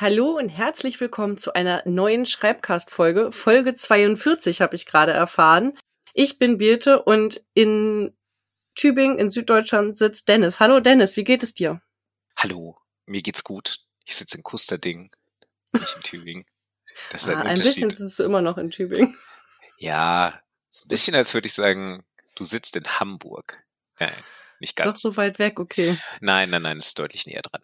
Hallo und herzlich willkommen zu einer neuen Schreibcast-Folge. Folge 42 habe ich gerade erfahren. Ich bin Birte und in Tübingen in Süddeutschland sitzt Dennis. Hallo Dennis, wie geht es dir? Hallo, mir geht's gut. Ich sitze in Kusterding, nicht in Tübingen. Das ist ah, ein, ein bisschen sitzt du immer noch in Tübingen. Ja, ist ein bisschen, als würde ich sagen, du sitzt in Hamburg. Nein, nicht ganz. Doch so weit weg, okay. Nein, nein, nein, ist deutlich näher dran.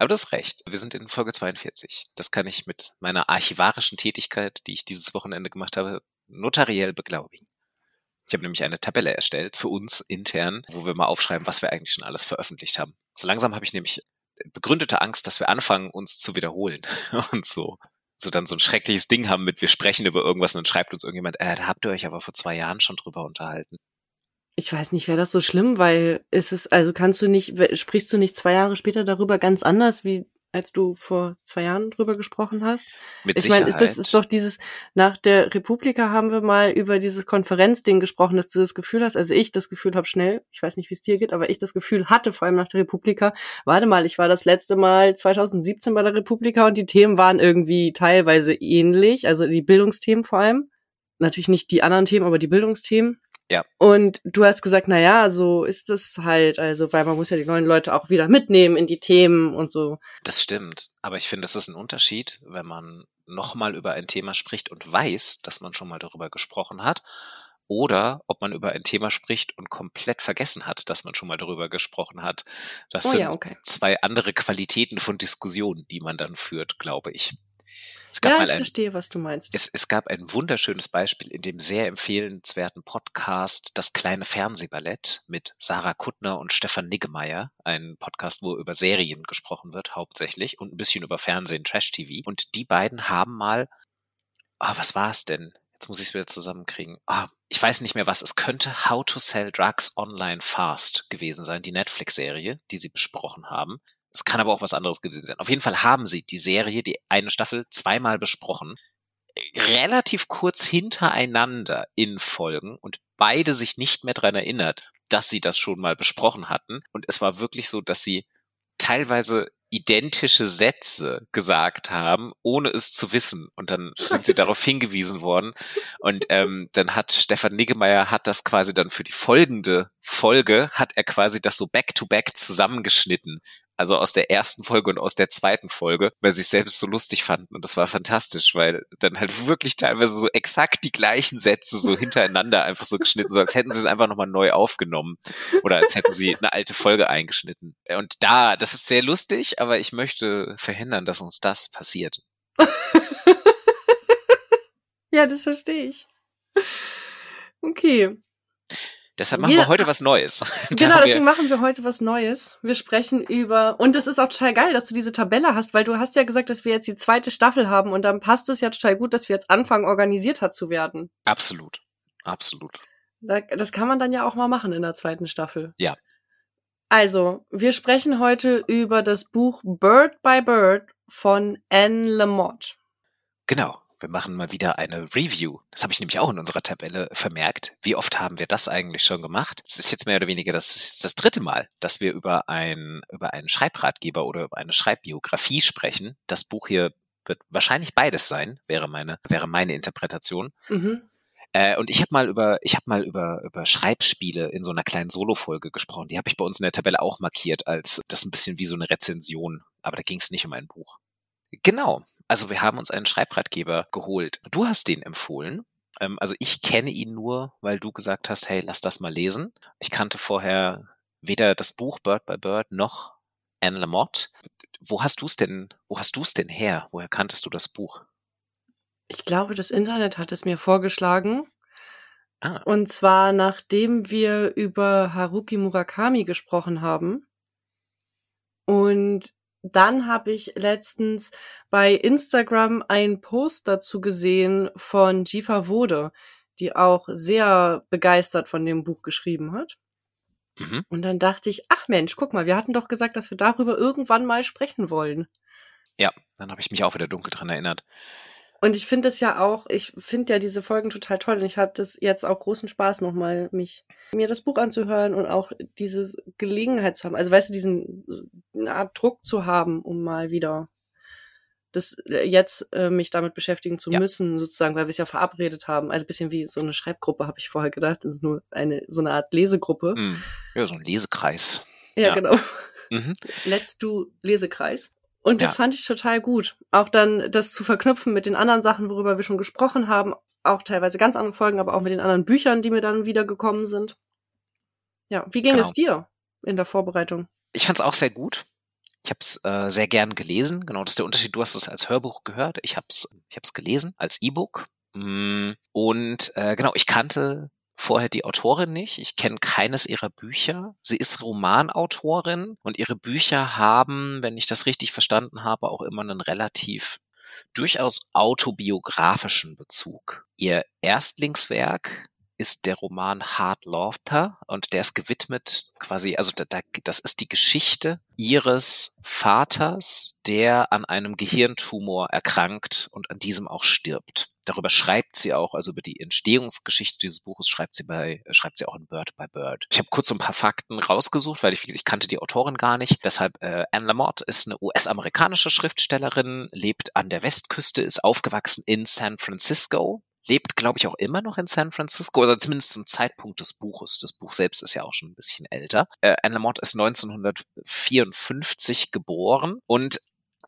Aber du hast recht. Wir sind in Folge 42. Das kann ich mit meiner archivarischen Tätigkeit, die ich dieses Wochenende gemacht habe, notariell beglaubigen. Ich habe nämlich eine Tabelle erstellt für uns intern, wo wir mal aufschreiben, was wir eigentlich schon alles veröffentlicht haben. So langsam habe ich nämlich begründete Angst, dass wir anfangen, uns zu wiederholen und so. So dann so ein schreckliches Ding haben mit, wir sprechen über irgendwas und dann schreibt uns irgendjemand, äh, da habt ihr euch aber vor zwei Jahren schon drüber unterhalten ich weiß nicht, wäre das so schlimm, weil ist es, also kannst du nicht, sprichst du nicht zwei Jahre später darüber ganz anders, wie als du vor zwei Jahren drüber gesprochen hast? Mit ich meine, das ist doch dieses, nach der Republika haben wir mal über dieses Konferenzding gesprochen, dass du das Gefühl hast, also ich das Gefühl habe schnell, ich weiß nicht, wie es dir geht, aber ich das Gefühl hatte, vor allem nach der Republika, warte mal, ich war das letzte Mal 2017 bei der Republika und die Themen waren irgendwie teilweise ähnlich, also die Bildungsthemen vor allem. Natürlich nicht die anderen Themen, aber die Bildungsthemen. Ja. Und du hast gesagt, na ja, so ist es halt, also, weil man muss ja die neuen Leute auch wieder mitnehmen in die Themen und so. Das stimmt. Aber ich finde, es ist ein Unterschied, wenn man nochmal über ein Thema spricht und weiß, dass man schon mal darüber gesprochen hat. Oder ob man über ein Thema spricht und komplett vergessen hat, dass man schon mal darüber gesprochen hat. Das oh, sind ja, okay. zwei andere Qualitäten von Diskussionen, die man dann führt, glaube ich. Es gab ja, ich ein, verstehe, was du meinst. Es, es gab ein wunderschönes Beispiel in dem sehr empfehlenswerten Podcast Das kleine Fernsehballett mit Sarah Kuttner und Stefan Niggemeier. Ein Podcast, wo über Serien gesprochen wird, hauptsächlich, und ein bisschen über Fernsehen, Trash-TV. Und die beiden haben mal, ah, oh, was war es denn? Jetzt muss ich es wieder zusammenkriegen. Ah, oh, ich weiß nicht mehr was. Es könnte How to Sell Drugs Online Fast gewesen sein, die Netflix-Serie, die sie besprochen haben. Es kann aber auch was anderes gewesen sein. Auf jeden Fall haben sie die Serie, die eine Staffel, zweimal besprochen. Relativ kurz hintereinander in Folgen und beide sich nicht mehr dran erinnert, dass sie das schon mal besprochen hatten. Und es war wirklich so, dass sie teilweise identische Sätze gesagt haben, ohne es zu wissen. Und dann sind sie darauf hingewiesen worden. Und ähm, dann hat Stefan Niggemeier hat das quasi dann für die folgende Folge, hat er quasi das so back-to-back -back zusammengeschnitten also aus der ersten Folge und aus der zweiten Folge, weil sie es selbst so lustig fanden. Und das war fantastisch, weil dann halt wirklich teilweise so exakt die gleichen Sätze so hintereinander einfach so geschnitten, so als hätten sie es einfach nochmal neu aufgenommen oder als hätten sie eine alte Folge eingeschnitten. Und da, das ist sehr lustig, aber ich möchte verhindern, dass uns das passiert. ja, das verstehe ich. Okay. Deshalb machen wir, wir heute was Neues. Genau, deswegen machen wir heute was Neues. Wir sprechen über, und es ist auch total geil, dass du diese Tabelle hast, weil du hast ja gesagt, dass wir jetzt die zweite Staffel haben und dann passt es ja total gut, dass wir jetzt anfangen, organisierter zu werden. Absolut. Absolut. das kann man dann ja auch mal machen in der zweiten Staffel. Ja. Also, wir sprechen heute über das Buch Bird by Bird von Anne Lamott. Genau. Wir machen mal wieder eine Review. Das habe ich nämlich auch in unserer Tabelle vermerkt. Wie oft haben wir das eigentlich schon gemacht? Es ist jetzt mehr oder weniger das, das dritte Mal, dass wir über, ein, über einen Schreibratgeber oder über eine Schreibbiografie sprechen. Das Buch hier wird wahrscheinlich beides sein, wäre meine, wäre meine Interpretation. Mhm. Äh, und ich habe mal über, ich habe mal über über Schreibspiele in so einer kleinen Solo-Folge gesprochen. Die habe ich bei uns in der Tabelle auch markiert als das ein bisschen wie so eine Rezension. Aber da ging es nicht um ein Buch. Genau. Also wir haben uns einen Schreibratgeber geholt. Du hast den empfohlen. Ähm, also ich kenne ihn nur, weil du gesagt hast, hey, lass das mal lesen. Ich kannte vorher weder das Buch Bird by Bird noch Anne Lamott. Wo hast du es denn, wo hast du es denn her? Woher kanntest du das Buch? Ich glaube, das Internet hat es mir vorgeschlagen. Ah. Und zwar nachdem wir über Haruki Murakami gesprochen haben. Und dann habe ich letztens bei Instagram einen Post dazu gesehen von Jifa Wode, die auch sehr begeistert von dem Buch geschrieben hat. Mhm. Und dann dachte ich, ach Mensch, guck mal, wir hatten doch gesagt, dass wir darüber irgendwann mal sprechen wollen. Ja, dann habe ich mich auch wieder dunkel dran erinnert. Und ich finde es ja auch, ich finde ja diese Folgen total toll und ich habe das jetzt auch großen Spaß nochmal, mich mir das Buch anzuhören und auch diese Gelegenheit zu haben. Also weißt du, diesen eine Art Druck zu haben, um mal wieder das äh, jetzt äh, mich damit beschäftigen zu Ja. müssen, sozusagen, weil wir es ja verabredet haben. Also ein bisschen wie so eine Schreibgruppe, habe ich vorher gedacht. Das ist nur eine so eine Art Lesegruppe. Hm. Ja, so ein Lesekreis. Ja, Ja. genau. Mhm. Let's do Lesekreis. Und das Ja. fand ich total gut. Auch dann das zu verknüpfen mit den anderen Sachen, worüber wir schon gesprochen haben. Auch teilweise ganz andere Folgen, aber auch mit den anderen Büchern, die mir dann wiedergekommen sind. Ja, wie ging Genau. es dir in der Vorbereitung? Ich fand es auch sehr gut. Ich habe es äh, sehr gern gelesen. Genau, das ist der Unterschied. Du hast es als Hörbuch gehört. Ich habe es ich hab's gelesen als E-Book. Mm, Und äh, genau, ich kannte vorher die Autorin nicht. Ich kenne keines ihrer Bücher. Sie ist Romanautorin und ihre Bücher haben, wenn ich das richtig verstanden habe, auch immer einen relativ durchaus autobiografischen Bezug. Ihr Erstlingswerk ist der Roman Hard Laughter und der ist gewidmet quasi, also da, da, das ist die Geschichte ihres Vaters, der an einem Gehirntumor erkrankt und an diesem auch stirbt. Darüber schreibt sie auch, also über die Entstehungsgeschichte dieses Buches schreibt sie bei, äh, schreibt sie auch in Bird by Bird. Ich habe kurz so ein paar Fakten rausgesucht, weil ich, ich kannte die Autorin gar nicht. Deshalb, äh, Anne Lamott ist eine US-amerikanische Schriftstellerin, lebt an der Westküste, ist aufgewachsen in San Francisco, lebt, glaube ich, auch immer noch in San Francisco, oder zumindest zum Zeitpunkt des Buches. Das Buch selbst ist ja auch schon ein bisschen älter. Äh, Anne Lamott ist 1954 geboren und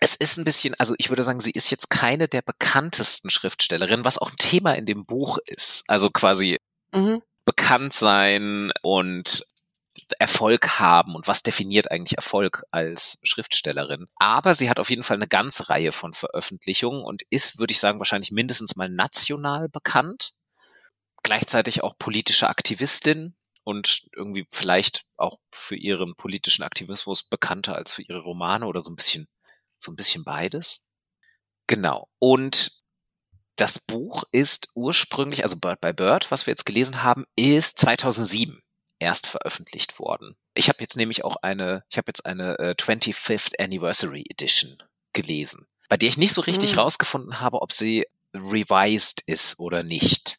es ist ein bisschen, also ich würde sagen, sie ist jetzt keine der bekanntesten Schriftstellerinnen, was auch ein Thema in dem Buch ist. Also quasi Mhm. bekannt sein und Erfolg haben und was definiert eigentlich Erfolg als Schriftstellerin. Aber sie hat auf jeden Fall eine ganze Reihe von Veröffentlichungen und ist, würde ich sagen, wahrscheinlich mindestens mal national bekannt. Gleichzeitig auch politische Aktivistin und irgendwie vielleicht auch für ihren politischen Aktivismus bekannter als für ihre Romane oder so ein bisschen, so ein bisschen beides. Genau. Und das Buch ist ursprünglich, also Bird by Bird, was wir jetzt gelesen haben, ist 2007 erst veröffentlicht worden. Ich habe jetzt nämlich auch eine, ich habe jetzt eine äh, 25th Anniversary Edition gelesen, bei der ich nicht so richtig Hm. rausgefunden habe, ob sie revised ist oder nicht.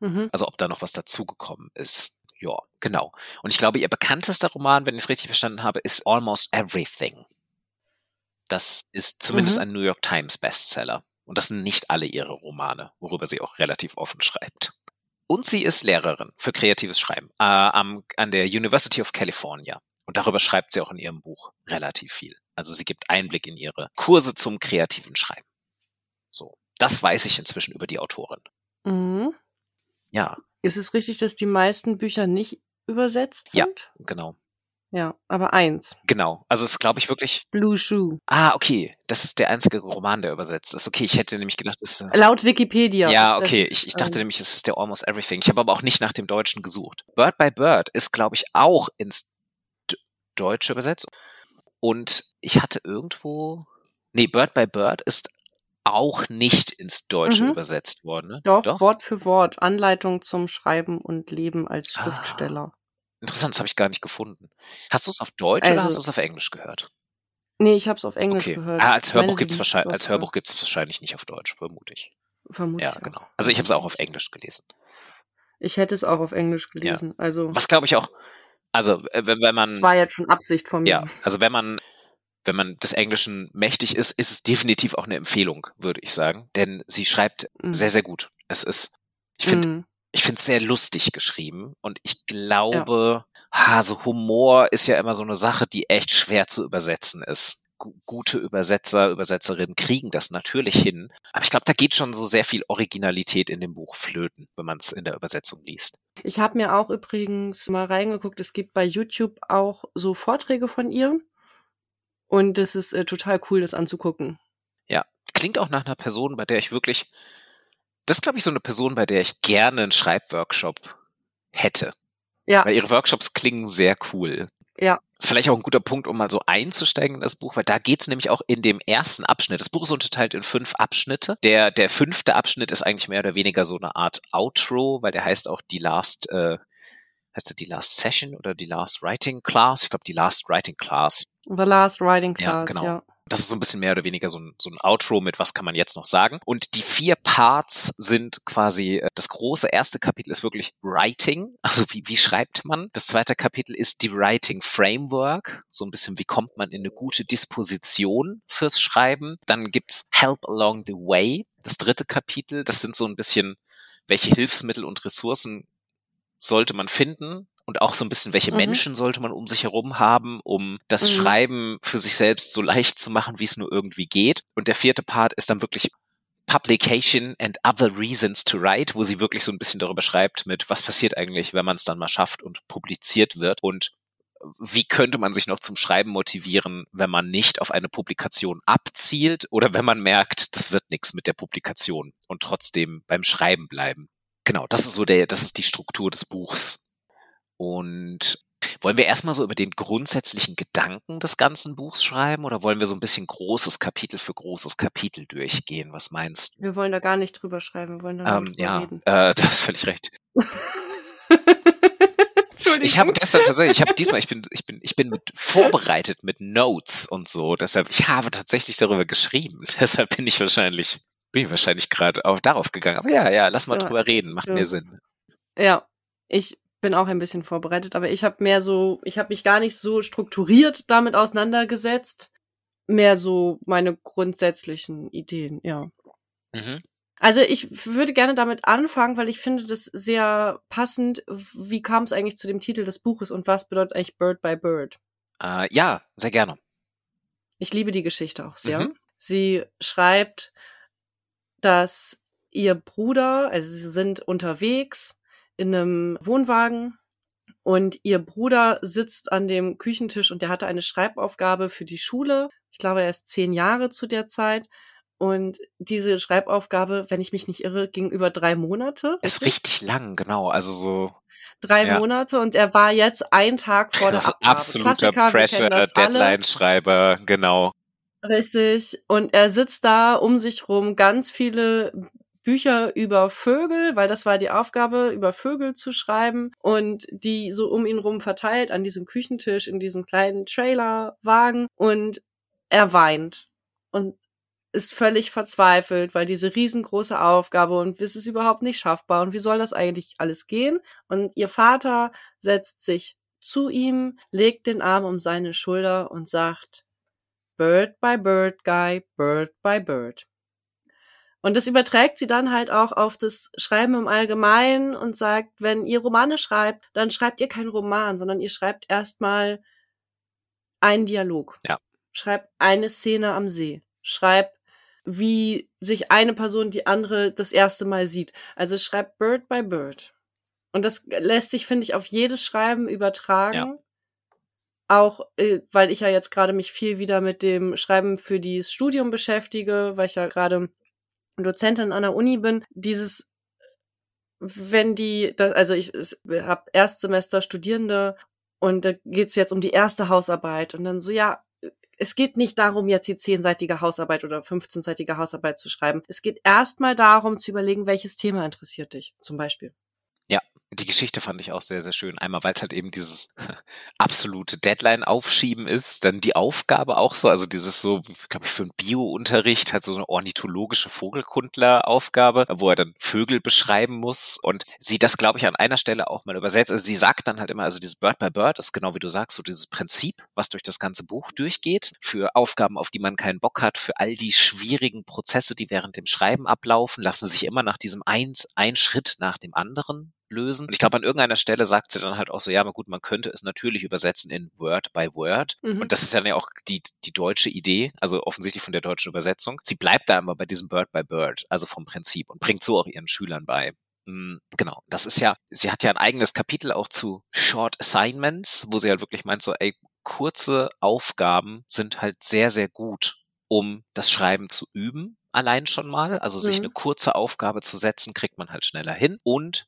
Mhm. Also ob da noch was dazugekommen ist. Ja, genau. Und ich glaube, ihr bekanntester Roman, wenn ich es richtig verstanden habe, ist Almost Everything. Das ist zumindest Mhm. ein New York Times Bestseller. Und das sind nicht alle ihre Romane, worüber sie auch relativ offen schreibt. Und sie ist Lehrerin für kreatives Schreiben äh, am, an der University of California. Und darüber schreibt sie auch in ihrem Buch relativ viel. Also sie gibt Einblick in ihre Kurse zum kreativen Schreiben. So, das weiß ich inzwischen über die Autorin. Mhm. Ja, Ist es richtig, dass die meisten Bücher nicht übersetzt Ja. sind? genau. Ja, aber eins. Genau. Also es ist, glaube ich, wirklich. Blue Shoe. Ah, okay. Das ist der einzige Roman, der übersetzt ist. Okay, ich hätte nämlich gedacht, es. Äh, Laut Wikipedia. ja, ist okay. Ich, ich dachte ähm, nämlich, es ist der Almost Everything. Ich habe aber auch nicht nach dem Deutschen gesucht. Bird by Bird ist, glaube ich, auch ins D Deutsche übersetzt. Und ich hatte irgendwo. Nee, Bird by Bird ist auch nicht ins Deutsche Mhm. übersetzt worden. Ne? Doch, Wort für Wort. Anleitung zum Schreiben und Leben als Ah. Interessant, das habe ich gar nicht gefunden. Hast du es auf Deutsch oder Also- hast du es auf Englisch gehört? Nee, ich habe es auf Englisch Okay. gehört. Ah, als Ich Hörbuch liest es wahrscheinlich, als Hörbuch gibt's wahrscheinlich nicht auf Deutsch, vermute ich. Vermutlich. Ja, auch. genau. Also ich habe es auch auf Englisch gelesen. Ich hätte es auch auf Englisch gelesen. Also, Was glaube ich auch, also äh, wenn, wenn man, das war jetzt schon Absicht von mir. ja, also wenn man, wenn man des Englischen mächtig ist, ist es definitiv auch eine Empfehlung, würde ich sagen. Denn sie schreibt Mhm. sehr, sehr gut. Es ist, ich finde, Mhm. Ich finde es sehr lustig geschrieben und ich glaube, ha, so Humor ist ja immer so eine Sache, die echt schwer zu übersetzen ist. Gu- Gute Übersetzer, Übersetzerinnen kriegen das natürlich hin. Aber ich glaube, da geht schon so sehr viel Originalität in dem Buch flöten, wenn man es in der Übersetzung liest. Ich habe mir auch übrigens mal reingeguckt, es gibt bei YouTube auch so Vorträge von ihr. Und es ist äh, total cool, das anzugucken. Ja, klingt auch nach einer Person, bei der ich wirklich, das ist glaube ich so eine Person, bei der ich gerne einen Schreibworkshop hätte. Ja, Weil ihre Workshops klingen sehr cool. ja. Das ist vielleicht auch ein guter Punkt, um mal so einzusteigen in das Buch, weil da geht's nämlich auch in dem ersten Abschnitt. Das Buch ist unterteilt in fünf Abschnitte. Der, der fünfte Abschnitt ist eigentlich mehr oder weniger so eine Art Outro, weil der heißt auch die Last, äh, heißt der die Last Session oder die Last Writing Class? Ich glaube, die Last Writing Class. The Last Writing Ja, Class, genau. ja. Das ist so ein bisschen mehr oder weniger so ein, so ein Outro mit, was kann man jetzt noch sagen. Und die vier Parts sind quasi, äh, das große erste Kapitel ist wirklich Writing, also wie, wie schreibt man. Das zweite Kapitel ist die Writing Framework, so ein bisschen, wie kommt man in eine gute Disposition fürs Schreiben. Dann gibt's Help Along the Way, das dritte Kapitel, das sind so ein bisschen, welche Hilfsmittel und Ressourcen sollte man finden, und auch so ein bisschen, welche mhm. Menschen sollte man um sich herum haben, um das mhm. Schreiben für sich selbst so leicht zu machen, wie es nur irgendwie geht. Und der vierte Part ist dann wirklich Publication and Other Reasons to Write, wo sie wirklich so ein bisschen darüber schreibt mit, was passiert eigentlich, wenn man es dann mal schafft und publiziert wird und wie könnte man sich noch zum Schreiben motivieren, wenn man nicht auf eine Publikation abzielt oder wenn man merkt, das wird nichts mit der Publikation und trotzdem beim Schreiben bleiben. Genau, das ist so der, das ist die Struktur des Buchs. Und wollen wir erstmal so über den grundsätzlichen Gedanken des ganzen Buchs schreiben oder wollen wir so ein bisschen großes Kapitel für großes Kapitel durchgehen? Was meinst du? Wir wollen da gar nicht drüber schreiben, wir wollen da ähm, ja, reden. Äh, du hast völlig recht. Ich habe gestern tatsächlich, ich habe diesmal, ich bin, ich bin, ich bin mit vorbereitet mit Notes und so. Deshalb, ich habe tatsächlich darüber geschrieben. Deshalb bin ich wahrscheinlich, bin ich wahrscheinlich gerade darauf gegangen. Aber ja, ja, lass mal ja, drüber reden, macht ja. mehr Sinn. Ja, ich bin auch ein bisschen vorbereitet, aber ich habe mehr so, ich habe mich gar nicht so strukturiert damit auseinandergesetzt, mehr so meine grundsätzlichen Ideen, ja. Mhm. Also ich würde gerne damit anfangen, weil ich finde das sehr passend. Wie kam es eigentlich zu dem Titel des Buches und was bedeutet eigentlich Bird by Bird? Äh, ja, sehr gerne. Ich liebe die Geschichte auch sehr. Mhm. Sie schreibt, dass ihr Bruder, also sie sind unterwegs in einem Wohnwagen und ihr Bruder sitzt an dem Küchentisch und der hatte eine Schreibaufgabe für die Schule. Ich glaube, er ist zehn Jahre zu der Zeit. Und diese Schreibaufgabe, wenn ich mich nicht irre, ging über drei Monate. Ist richtig lang, genau. Also so. Drei ja. Monate und er war jetzt ein Tag vor der Abgabe. Absoluter Pressure, Deadline-Schreiber, genau. Richtig. Und er sitzt da um sich rum, ganz viele Bücher über Vögel, weil das war die Aufgabe, über Vögel zu schreiben und die so um ihn rum verteilt an diesem Küchentisch in diesem kleinen Trailerwagen und er weint und ist völlig verzweifelt, weil diese riesengroße Aufgabe und es ist überhaupt nicht schaffbar und wie soll das eigentlich alles gehen? Und ihr Vater setzt sich zu ihm, legt den Arm um seine Schulter und sagt, Bird by Bird, Guy, Bird by Bird. Und das überträgt sie dann halt auch auf das Schreiben im Allgemeinen und sagt, wenn ihr Romane schreibt, dann schreibt ihr keinen Roman, sondern ihr schreibt erstmal einen Dialog. Ja. Schreibt eine Szene am See. Schreibt, wie sich eine Person die andere das erste Mal sieht. Also schreibt Bird by Bird. Und das lässt sich, finde ich, auf jedes Schreiben übertragen. Ja. Auch, äh, weil ich ja jetzt gerade mich viel wieder mit dem Schreiben für das Studium beschäftige, weil ich ja gerade Dozentin an der Uni bin, dieses wenn die, also ich, ich habe Erstsemester Studierende und da geht's jetzt um die erste Hausarbeit und dann so, ja, es geht nicht darum, jetzt die zehnseitige Hausarbeit oder 15-seitige Hausarbeit zu schreiben. Es geht erstmal darum zu überlegen, welches Thema interessiert dich, zum Beispiel. Die Geschichte fand ich auch sehr, sehr schön. Einmal, weil es halt eben dieses absolute Deadline-Aufschieben ist, dann die Aufgabe auch so, also dieses so, glaube ich, für einen Bio-Unterricht halt so eine ornithologische Vogelkundler-Aufgabe, wo er dann Vögel beschreiben muss und sie das, glaube ich, an einer Stelle auch mal übersetzt. Also sie sagt dann halt immer, also dieses Bird by Bird ist genau wie du sagst, so dieses Prinzip, was durch das ganze Buch durchgeht, für Aufgaben, auf die man keinen Bock hat, für all die schwierigen Prozesse, die während dem Schreiben ablaufen, lassen sich immer nach diesem eins, ein Schritt nach dem anderen lösen. Und ich glaube, an irgendeiner Stelle sagt sie dann halt auch so, ja, gut, man könnte es natürlich übersetzen in Word by Word. Mhm. Und das ist dann ja auch die, die deutsche Idee, also offensichtlich von der deutschen Übersetzung. Sie bleibt da aber bei diesem Bird by Bird, also vom Prinzip und bringt so auch ihren Schülern bei. Hm, genau, das ist ja, sie hat ja ein eigenes Kapitel auch zu Short Assignments, wo sie halt wirklich meint so, ey, kurze Aufgaben sind halt sehr, sehr gut, um das Schreiben zu üben, allein schon mal. Also sich mhm. eine kurze Aufgabe zu setzen, kriegt man halt schneller hin. Und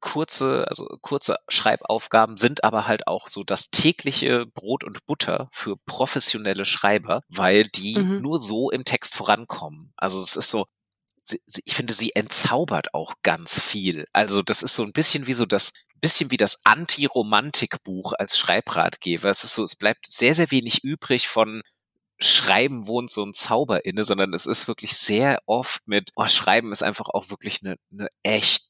kurze, also kurze Schreibaufgaben sind aber halt auch so das tägliche Brot und Butter für professionelle Schreiber, weil die mhm. nur so im Text vorankommen. Also es ist so, ich finde, sie entzaubert auch ganz viel. Also das ist so ein bisschen wie so das bisschen wie das Anti-Romantik-Buch als Schreibratgeber. Es ist so, es bleibt sehr, sehr wenig übrig von Schreiben wohnt so ein Zauber inne, sondern es ist wirklich sehr oft mit, oh, Schreiben ist einfach auch wirklich eine, eine echt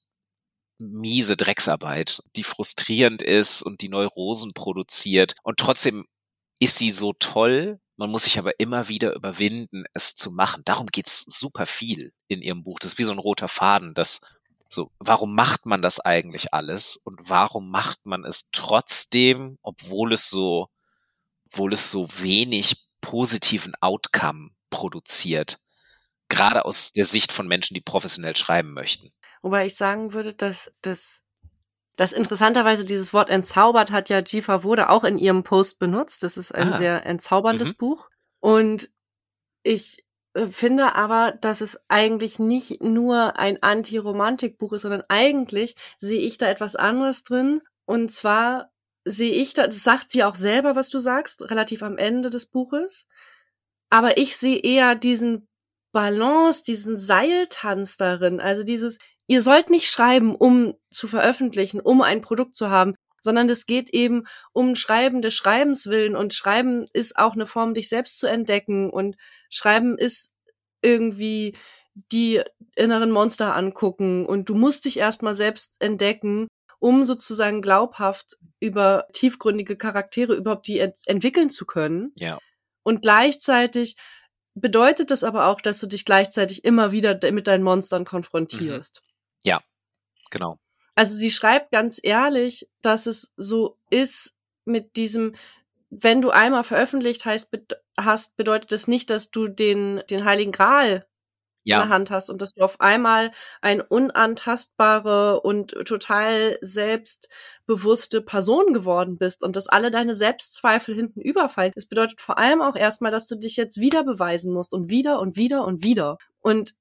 miese Drecksarbeit, die frustrierend ist und die Neurosen produziert. Und trotzdem ist sie so toll. Man muss sich aber immer wieder überwinden, es zu machen. Darum geht's super viel in ihrem Buch. Das ist wie so ein roter Faden, das so, warum macht man das eigentlich alles und warum macht man es trotzdem, obwohl es so, obwohl es so wenig positiven Outcome produziert? Gerade aus der Sicht von Menschen, die professionell schreiben möchten. Wobei ich sagen würde, dass das das interessanterweise dieses Wort entzaubert hat ja Jifa Wode auch in ihrem Post benutzt. Das ist ein Aha. sehr entzauberndes mhm. Buch. Und ich äh, finde aber, dass es eigentlich nicht nur ein Anti-Romantik-Buch ist, sondern eigentlich sehe ich da etwas anderes drin. Und zwar sehe ich da, das sagt sie auch selber, was du sagst, relativ am Ende des Buches. Aber ich sehe eher diesen Balance, diesen Seiltanz darin. Also dieses, ihr sollt nicht schreiben, um zu veröffentlichen, um ein Produkt zu haben, sondern es geht eben um Schreiben des Schreibens willen und Schreiben ist auch eine Form, dich selbst zu entdecken und Schreiben ist irgendwie die inneren Monster angucken und du musst dich erstmal selbst entdecken, um sozusagen glaubhaft über tiefgründige Charaktere überhaupt die ent entwickeln zu können. Ja. Und gleichzeitig bedeutet das aber auch, dass du dich gleichzeitig immer wieder mit deinen Monstern konfrontierst. Mhm. Ja, genau. Also sie schreibt ganz ehrlich, dass es so ist mit diesem, wenn du einmal veröffentlicht heißt, hast, bedeutet das nicht, dass du den, den Heiligen Gral ja. in der Hand hast und dass du auf einmal eine unantastbare und total selbstbewusste Person geworden bist und dass alle deine Selbstzweifel hinten überfallen. Es bedeutet vor allem auch erstmal, dass du dich jetzt wieder beweisen musst und wieder und wieder und wieder. Und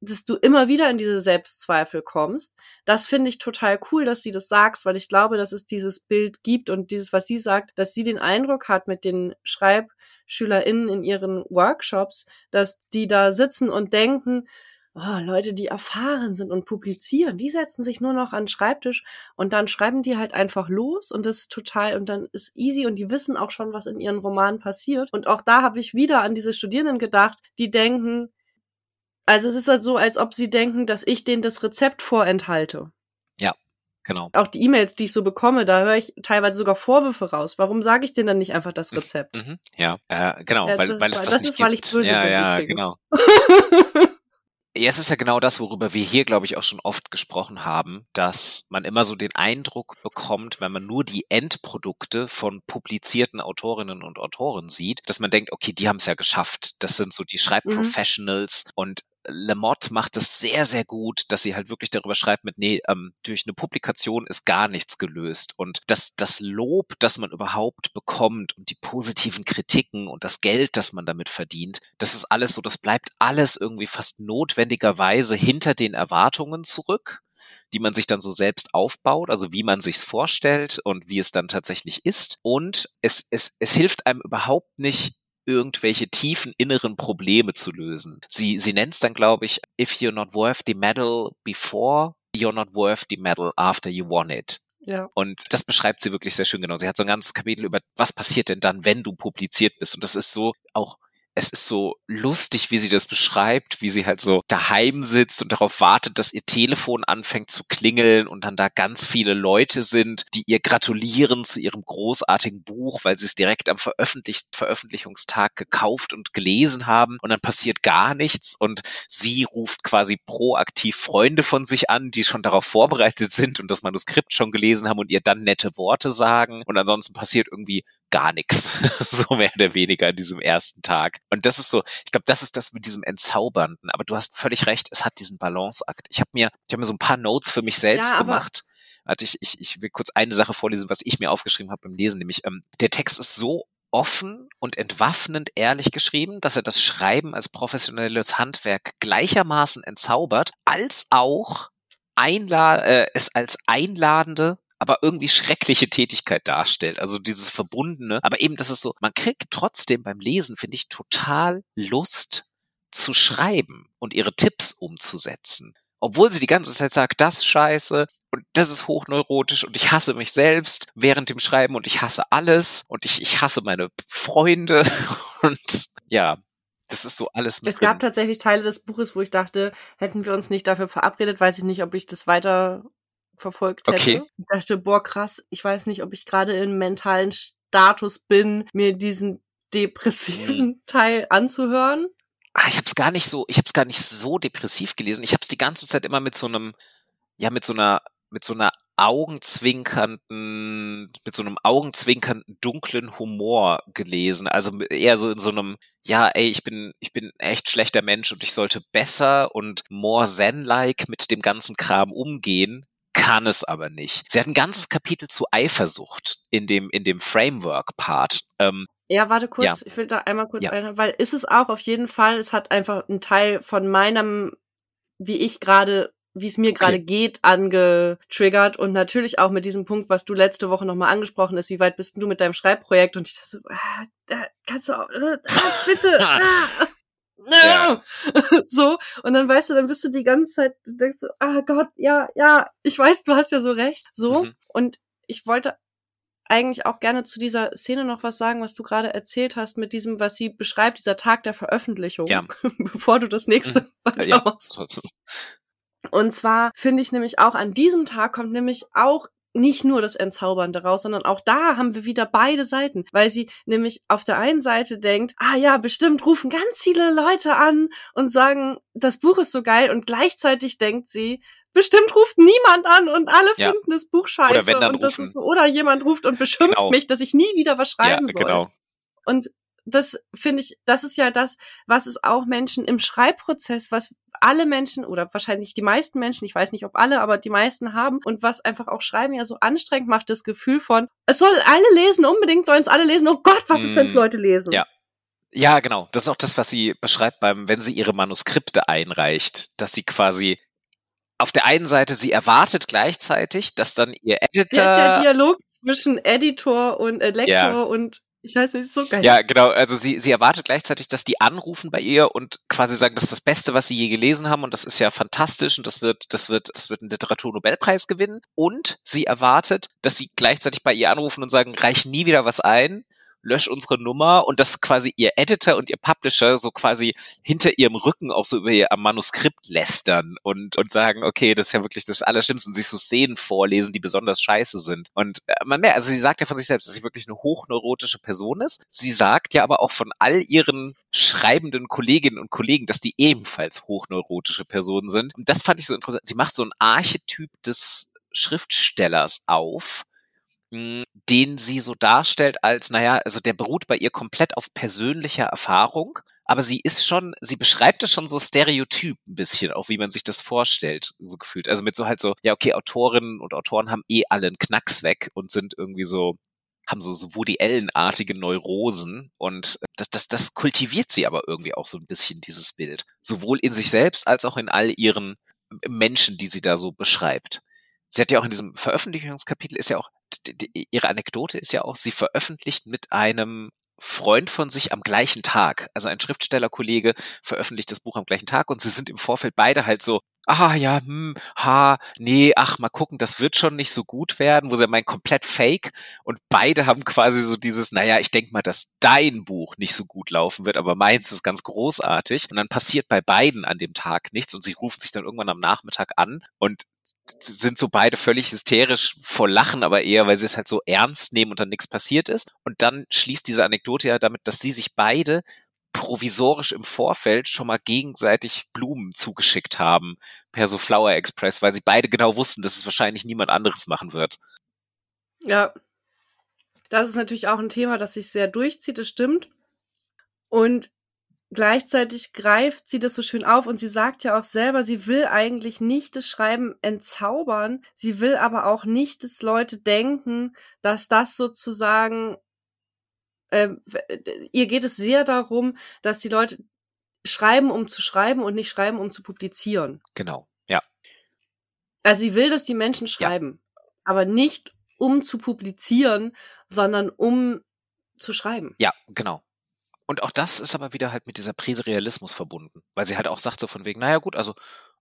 dass du immer wieder in diese Selbstzweifel kommst. Das finde ich total cool, dass sie das sagst, weil ich glaube, dass es dieses Bild gibt und dieses, was sie sagt, dass sie den Eindruck hat mit den SchreibschülerInnen in ihren Workshops, dass die da sitzen und denken, oh, Leute, die erfahren sind und publizieren, die setzen sich nur noch an den Schreibtisch und dann schreiben die halt einfach los und das ist total und dann ist easy und die wissen auch schon, was in ihren Romanen passiert. Und auch da habe ich wieder an diese Studierenden gedacht, die denken, also es ist halt so, als ob sie denken, dass ich denen das Rezept vorenthalte. Ja, genau. Auch die E-Mails, die ich so bekomme, da höre ich teilweise sogar Vorwürfe raus. Warum sage ich denen dann nicht einfach das Rezept? Mhm, ja, äh, genau, ja, weil, das, weil es das, das nicht ist, weil ich böse ja, bin. Ja, übrigens. genau. Ja, es ist ja genau das, worüber wir hier, glaube ich, auch schon oft gesprochen haben, dass man immer so den Eindruck bekommt, wenn man nur die Endprodukte von publizierten Autorinnen und Autoren sieht, dass man denkt, okay, die haben es ja geschafft. Das sind so die Schreibprofessionals mhm. und Lamotte macht es sehr, sehr gut, dass sie halt wirklich darüber schreibt mit, nee, ähm, durch eine Publikation ist gar nichts gelöst. Und das, das Lob, das man überhaupt bekommt und die positiven Kritiken und das Geld, das man damit verdient, das ist alles so, das bleibt alles irgendwie fast notwendigerweise hinter den Erwartungen zurück die man sich dann so selbst aufbaut, also wie man sich's vorstellt und wie es dann tatsächlich ist. Und es, es, es hilft einem überhaupt nicht, irgendwelche tiefen inneren Probleme zu lösen. Sie, sie nennt es dann, glaube ich, if you're not worth the medal before, you're not worth the medal after you won it. Ja. Und das beschreibt sie wirklich sehr schön genau. Sie hat so ein ganzes Kapitel über, was passiert denn dann, wenn du publiziert bist. Und das ist so auch es ist so lustig, wie sie das beschreibt, wie sie halt so daheim sitzt und darauf wartet, dass ihr Telefon anfängt zu klingeln und dann da ganz viele Leute sind, die ihr gratulieren zu ihrem großartigen Buch, weil sie es direkt am Veröffentlich Veröffentlichungstag gekauft und gelesen haben und dann passiert gar nichts und sie ruft quasi proaktiv Freunde von sich an, die schon darauf vorbereitet sind und das Manuskript schon gelesen haben und ihr dann nette Worte sagen und ansonsten passiert irgendwie gar nichts, so mehr oder weniger an diesem ersten Tag. Und das ist so, ich glaube, das ist das mit diesem Entzaubernden. Aber du hast völlig recht, es hat diesen Balanceakt. Ich habe mir, ich habe mir so ein paar Notes für mich selbst ja, gemacht. Also ich, ich, ich will kurz eine Sache vorlesen, was ich mir aufgeschrieben habe beim Lesen, nämlich ähm, der Text ist so offen und entwaffnend ehrlich geschrieben, dass er das Schreiben als professionelles Handwerk gleichermaßen entzaubert, als auch einla äh, es als einladende aber irgendwie schreckliche Tätigkeit darstellt. Also dieses Verbundene. Aber eben, das ist so, man kriegt trotzdem beim Lesen, finde ich, total Lust zu schreiben und ihre Tipps umzusetzen. Obwohl sie die ganze Zeit sagt, das scheiße, und das ist hochneurotisch und ich hasse mich selbst während dem Schreiben und ich hasse alles und ich, ich hasse meine Freunde und ja, das ist so alles mit Es gab tatsächlich Teile des Buches, wo ich dachte, hätten wir uns nicht dafür verabredet, weiß ich nicht, ob ich das weiter verfolgt hätte. Okay. Ich dachte, boah, krass, ich weiß nicht, ob ich gerade im mentalen Status bin, mir diesen depressiven mhm. Teil anzuhören. Ah, ich habe es gar nicht so, ich habe es gar nicht so depressiv gelesen. Ich habe es die ganze Zeit immer mit so einem, ja, mit so einer mit so einer augenzwinkernden, mit so einem augenzwinkernden dunklen Humor gelesen. Also eher so in so einem, ja, ey, ich bin, ich bin echt schlechter Mensch und ich sollte besser und more zen-like mit dem ganzen Kram umgehen, kann es aber nicht. Sie hat ein ganzes Kapitel zu Eifersucht in dem, in dem Framework-Part. Ähm, ja, warte kurz, ja. ich will da einmal kurz ja. ein, weil ist es auch auf jeden Fall, es hat einfach einen Teil von meinem, wie ich gerade wie es mir gerade okay. geht, angetriggert und natürlich auch mit diesem Punkt, was du letzte Woche nochmal angesprochen hast, wie weit bist du mit deinem Schreibprojekt? Und ich dachte so, ah, da kannst du auch, äh, ah, bitte, ah. Ja. So, und dann weißt du, dann bist du die ganze Zeit, denkst du, ah Gott, ja, ja, ich weiß, du hast ja so recht. So, mhm. und ich wollte eigentlich auch gerne zu dieser Szene noch was sagen, was du gerade erzählt hast, mit diesem, was sie beschreibt, dieser Tag der Veröffentlichung, ja. bevor du das nächste mhm. weitermachst. Ja. Und zwar finde ich nämlich auch an diesem Tag kommt nämlich auch nicht nur das Entzaubernde raus, sondern auch da haben wir wieder beide Seiten, weil sie nämlich auf der einen Seite denkt, ah ja, bestimmt rufen ganz viele Leute an und sagen, das Buch ist so geil und gleichzeitig denkt sie, bestimmt ruft niemand an und alle ja. finden das Buch scheiße oder und das ist oder jemand ruft und beschimpft genau. mich, dass ich nie wieder was schreiben ja, soll. Genau. Und das finde ich, das ist ja das, was es auch Menschen im Schreibprozess, was alle Menschen oder wahrscheinlich die meisten Menschen, ich weiß nicht ob alle, aber die meisten haben und was einfach auch Schreiben ja so anstrengend macht, das Gefühl von, es soll alle lesen, unbedingt sollen es alle lesen, oh Gott, was ist, wenn es mm, Leute lesen? Ja. Ja, genau. Das ist auch das, was sie beschreibt beim, wenn sie ihre Manuskripte einreicht, dass sie quasi auf der einen Seite, sie erwartet gleichzeitig, dass dann ihr Editor. Der, der Dialog zwischen Editor und äh, Lektor ja. und ich weiß, ist so geil. Ja, genau. Also sie, sie erwartet gleichzeitig, dass die anrufen bei ihr und quasi sagen, das ist das Beste, was sie je gelesen haben und das ist ja fantastisch und das wird, das wird, das wird einen Literaturnobelpreis gewinnen. Und sie erwartet, dass sie gleichzeitig bei ihr anrufen und sagen, reich nie wieder was ein lösch unsere Nummer und dass quasi ihr Editor und ihr Publisher so quasi hinter ihrem Rücken auch so über ihr Manuskript lästern und, und sagen, okay, das ist ja wirklich das Allerschlimmste und sich so Szenen vorlesen, die besonders scheiße sind. Und äh, man merkt, also sie sagt ja von sich selbst, dass sie wirklich eine hochneurotische Person ist. Sie sagt ja aber auch von all ihren schreibenden Kolleginnen und Kollegen, dass die ebenfalls hochneurotische Personen sind. Und das fand ich so interessant. Sie macht so ein Archetyp des Schriftstellers auf, den sie so darstellt als, naja, also der beruht bei ihr komplett auf persönlicher Erfahrung, aber sie ist schon, sie beschreibt es schon so stereotyp ein bisschen, auch wie man sich das vorstellt, so gefühlt. Also mit so halt so, ja, okay, Autorinnen und Autoren haben eh alle einen Knacks weg und sind irgendwie so, haben so, so Woody Allen-artige Neurosen und das, das, das kultiviert sie aber irgendwie auch so ein bisschen, dieses Bild. Sowohl in sich selbst als auch in all ihren Menschen, die sie da so beschreibt. Sie hat ja auch in diesem Veröffentlichungskapitel ist ja auch ihre Anekdote ist ja auch, sie veröffentlicht mit einem Freund von sich am gleichen Tag. Also ein Schriftstellerkollege veröffentlicht das Buch am gleichen Tag und sie sind im Vorfeld beide halt so, ah ja, hm, ha, nee, ach, mal gucken, das wird schon nicht so gut werden, wo sie meinen, komplett fake. Und beide haben quasi so dieses, naja, ich denke mal, dass dein Buch nicht so gut laufen wird, aber meins ist ganz großartig. Und dann passiert bei beiden an dem Tag nichts und sie rufen sich dann irgendwann am Nachmittag an und sind so beide völlig hysterisch vor Lachen, aber eher, weil sie es halt so ernst nehmen und dann nichts passiert ist. Und dann schließt diese Anekdote ja damit, dass sie sich beide provisorisch im Vorfeld schon mal gegenseitig Blumen zugeschickt haben per so Flower Express, weil sie beide genau wussten, dass es wahrscheinlich niemand anderes machen wird. Ja. Das ist natürlich auch ein Thema, das sich sehr durchzieht, das stimmt. Und gleichzeitig greift sie das so schön auf und sie sagt ja auch selber, sie will eigentlich nicht das Schreiben entzaubern, sie will aber auch nicht, dass Leute denken, dass das sozusagen, äh, ihr geht es sehr darum, dass die Leute schreiben, um zu schreiben und nicht schreiben, um zu publizieren. Genau, ja. Also sie will, dass die Menschen schreiben, ja. aber nicht um zu publizieren, sondern um zu schreiben. Ja, genau. Und auch das ist aber wieder halt mit dieser Prise Realismus verbunden, weil sie halt auch sagt so von wegen, naja gut, also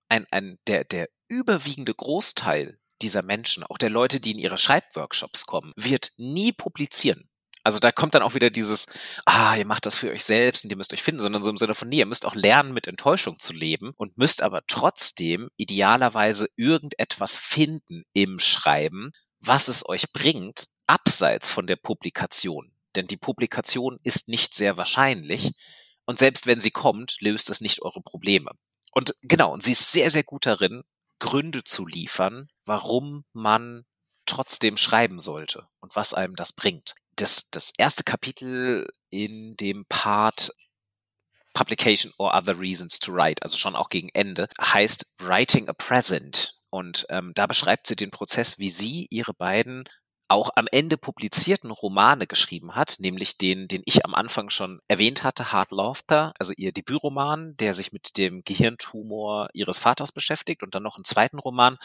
ein, ein, der, der überwiegende Großteil dieser Menschen, auch der Leute, die in ihre Schreibworkshops kommen, wird nie publizieren. Also da kommt dann auch wieder dieses, ah, ihr macht das für euch selbst und ihr müsst euch finden, sondern so im Sinne von, nee, ihr müsst auch lernen, mit Enttäuschung zu leben und müsst aber trotzdem idealerweise irgendetwas finden im Schreiben, was es euch bringt, abseits von der Publikation. Denn die Publikation ist nicht sehr wahrscheinlich. Und selbst wenn sie kommt, löst es nicht eure Probleme. Und genau, und sie ist sehr, sehr gut darin, Gründe zu liefern, warum man trotzdem schreiben sollte und was einem das bringt. Das, das erste Kapitel in dem Part Publication or Other Reasons to Write, also schon auch gegen Ende, heißt Writing a Present. Und ähm, da beschreibt sie den Prozess, wie sie ihre beiden auch am Ende publizierten Romane geschrieben hat, nämlich den, den ich am Anfang schon erwähnt hatte, Hard Laughter, also ihr Debütroman, der sich mit dem Gehirntumor ihres Vaters beschäftigt und dann noch einen zweiten Roman,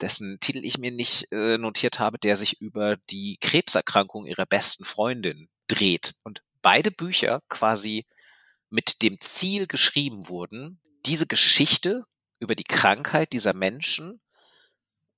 dessen Titel ich mir nicht äh, notiert habe, der sich über die Krebserkrankung ihrer besten Freundin dreht. Und beide Bücher quasi mit dem Ziel geschrieben wurden, diese Geschichte über die Krankheit dieser Menschen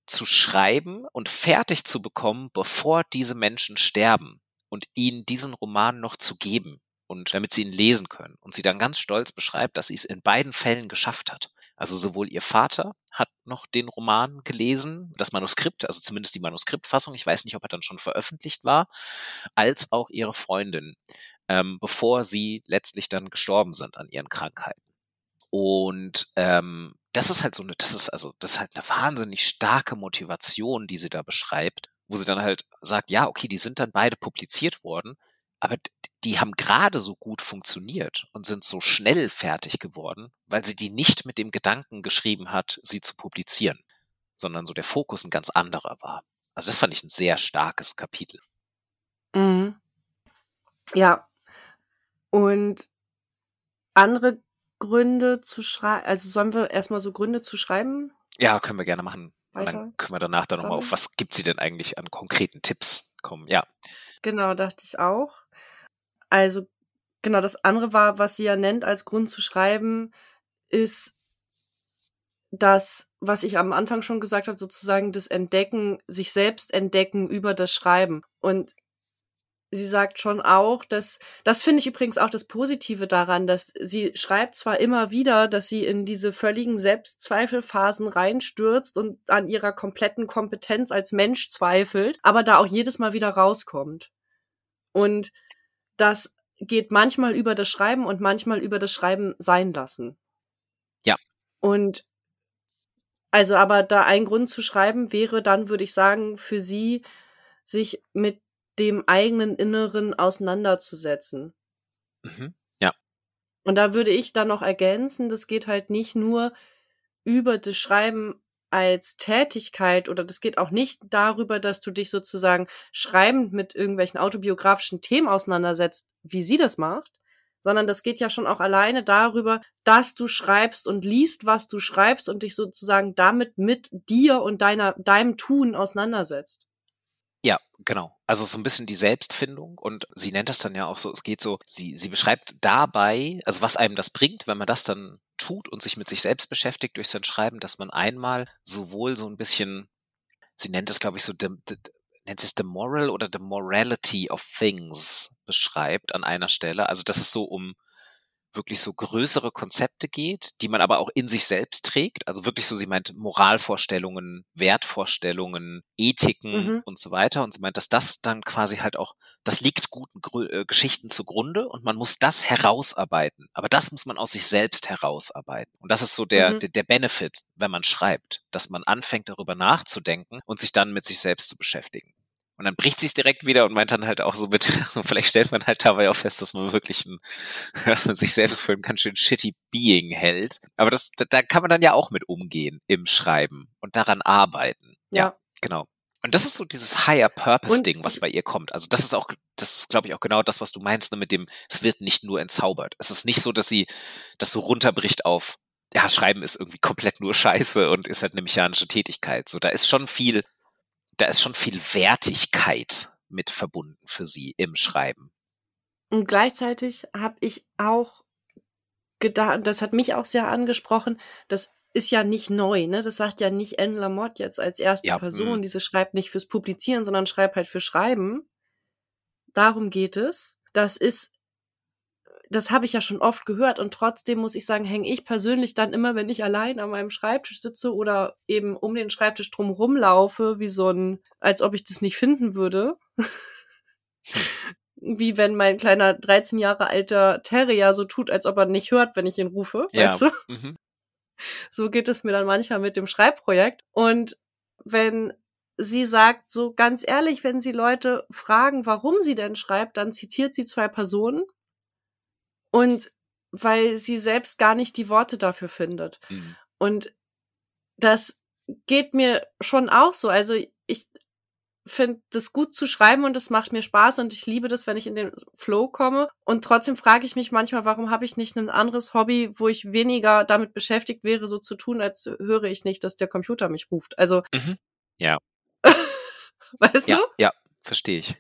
zu schreiben und fertig zu bekommen, bevor diese Menschen sterben und ihnen diesen Roman noch zu geben und damit sie ihn lesen können. Und sie dann ganz stolz beschreibt, dass sie es in beiden Fällen geschafft hat. Also sowohl ihr Vater hat noch den Roman gelesen, das Manuskript, also zumindest die Manuskriptfassung, ich weiß nicht, ob er dann schon veröffentlicht war, als auch ihre Freundin, ähm, bevor sie letztlich dann gestorben sind an ihren Krankheiten. Und ähm, das ist halt so eine, das ist also, das ist halt eine wahnsinnig starke Motivation, die sie da beschreibt, wo sie dann halt sagt, ja, okay, die sind dann beide publiziert worden, aber die haben gerade so gut funktioniert und sind so schnell fertig geworden, weil sie die nicht mit dem Gedanken geschrieben hat, sie zu publizieren, sondern so der Fokus ein ganz anderer war. Also das fand ich ein sehr starkes Kapitel. Mhm. Ja. Und andere Gründe zu schreiben? Also sollen wir erstmal so Gründe zu schreiben? Ja, können wir gerne machen. Und dann können wir danach dann nochmal auf, was gibt sie denn eigentlich an konkreten Tipps kommen? Ja. Genau, dachte ich auch. Also, genau, das andere war, was sie ja nennt als Grund zu schreiben, ist das, was ich am Anfang schon gesagt habe, sozusagen das Entdecken, sich selbst entdecken über das Schreiben. Und sie sagt schon auch, dass, das finde ich übrigens auch das Positive daran, dass sie schreibt zwar immer wieder, dass sie in diese völligen Selbstzweifelphasen reinstürzt und an ihrer kompletten Kompetenz als Mensch zweifelt, aber da auch jedes Mal wieder rauskommt. Und das geht manchmal über das Schreiben und manchmal über das Schreiben sein lassen. Ja. Und also aber da ein Grund zu schreiben wäre dann, würde ich sagen, für sie sich mit dem eigenen Inneren auseinanderzusetzen. Mhm. Ja. Und da würde ich dann noch ergänzen, das geht halt nicht nur über das Schreiben als Tätigkeit oder das geht auch nicht darüber, dass du dich sozusagen schreibend mit irgendwelchen autobiografischen Themen auseinandersetzt, wie sie das macht, sondern das geht ja schon auch alleine darüber, dass du schreibst und liest, was du schreibst und dich sozusagen damit mit dir und deiner, deinem Tun auseinandersetzt. Ja, genau. Also so ein bisschen die Selbstfindung und sie nennt das dann ja auch so, es geht so, sie, sie beschreibt dabei, also was einem das bringt, wenn man das dann tut und sich mit sich selbst beschäftigt durch sein Schreiben, dass man einmal sowohl so ein bisschen, sie nennt es, glaube ich, so, the, the, nennt es the moral oder the morality of things beschreibt an einer Stelle. Also dass es so um wirklich so größere Konzepte geht, die man aber auch in sich selbst trägt. Also wirklich so, sie meint Moralvorstellungen, Wertvorstellungen, Ethiken mhm. und so weiter. Und sie meint, dass das dann quasi halt auch, das liegt guten Grü äh, Geschichten zugrunde und man muss das herausarbeiten. Aber das muss man aus sich selbst herausarbeiten. Und das ist so der, mhm. der, der Benefit, wenn man schreibt, dass man anfängt darüber nachzudenken und sich dann mit sich selbst zu beschäftigen. Und dann bricht sie es direkt wieder und meint dann halt auch so mit, vielleicht stellt man halt dabei auch fest, dass man wirklich ein, sich selbst für ein ganz schön shitty Being hält. Aber das, da kann man dann ja auch mit umgehen im Schreiben und daran arbeiten. Ja, ja genau. Und das ist so dieses Higher Purpose Ding, was bei ihr kommt. Also das ist auch, das ist glaube ich auch genau das, was du meinst, ne, mit dem, es wird nicht nur entzaubert. Es ist nicht so, dass sie das so runterbricht auf, ja, Schreiben ist irgendwie komplett nur Scheiße und ist halt eine mechanische Tätigkeit. So, da ist schon viel da ist schon viel Wertigkeit mit verbunden für sie im Schreiben. Und gleichzeitig habe ich auch gedacht, das hat mich auch sehr angesprochen, dass ist ja nicht neu, ne? Das sagt ja nicht Anne Lamotte jetzt als erste Ja, Person, mm. diese schreibt nicht fürs Publizieren, sondern schreibt halt für Schreiben. Darum geht es. Das ist, das habe ich ja schon oft gehört und trotzdem muss ich sagen, hänge ich persönlich dann immer, wenn ich allein an meinem Schreibtisch sitze oder eben um den Schreibtisch drum rumlaufe, wie so ein, als ob ich das nicht finden würde. wie wenn mein kleiner 13 Jahre alter Terrier so tut, als ob er nicht hört, wenn ich ihn rufe, Ja. weißt du? Mhm. So geht es mir dann manchmal mit dem Schreibprojekt. Und wenn sie sagt, so ganz ehrlich, wenn sie Leute fragen, warum sie denn schreibt, dann zitiert sie zwei Personen. Und weil sie selbst gar nicht die Worte dafür findet. Mhm. Und das geht mir schon auch so. Also ich finde das gut zu schreiben und es macht mir Spaß und ich liebe das, wenn ich in den Flow komme. Und trotzdem frage ich mich manchmal, warum habe ich nicht ein anderes Hobby, wo ich weniger damit beschäftigt wäre, so zu tun, als höre ich nicht, dass der Computer mich ruft. Also, Mhm. Ja. weißt Ja, ja, verstehe ich.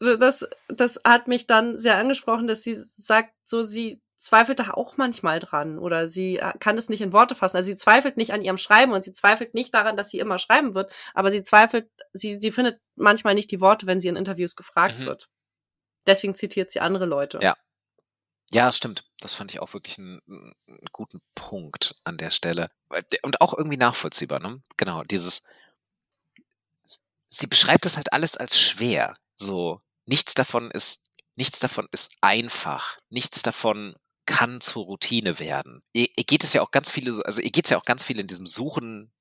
Das, das hat mich dann sehr angesprochen, dass sie sagt, so sie zweifelt da auch manchmal dran oder sie äh, kann es nicht in Worte fassen. Also sie zweifelt nicht an ihrem Schreiben und sie zweifelt nicht daran, dass sie immer schreiben wird, aber sie zweifelt, sie, sie findet manchmal nicht die Worte, wenn sie in Interviews gefragt Mhm. wird. Deswegen zitiert sie andere Leute. Ja. Ja, stimmt. Das fand ich auch wirklich einen, einen guten Punkt an der Stelle. Und auch irgendwie nachvollziehbar, ne? Genau, dieses, sie beschreibt das halt alles als schwer. So, nichts davon ist, nichts davon ist einfach. Nichts davon kann zur Routine werden. Ihr, geht es ja auch ganz viele, so- also ihr geht es ja auch ganz viel in diesem Suchen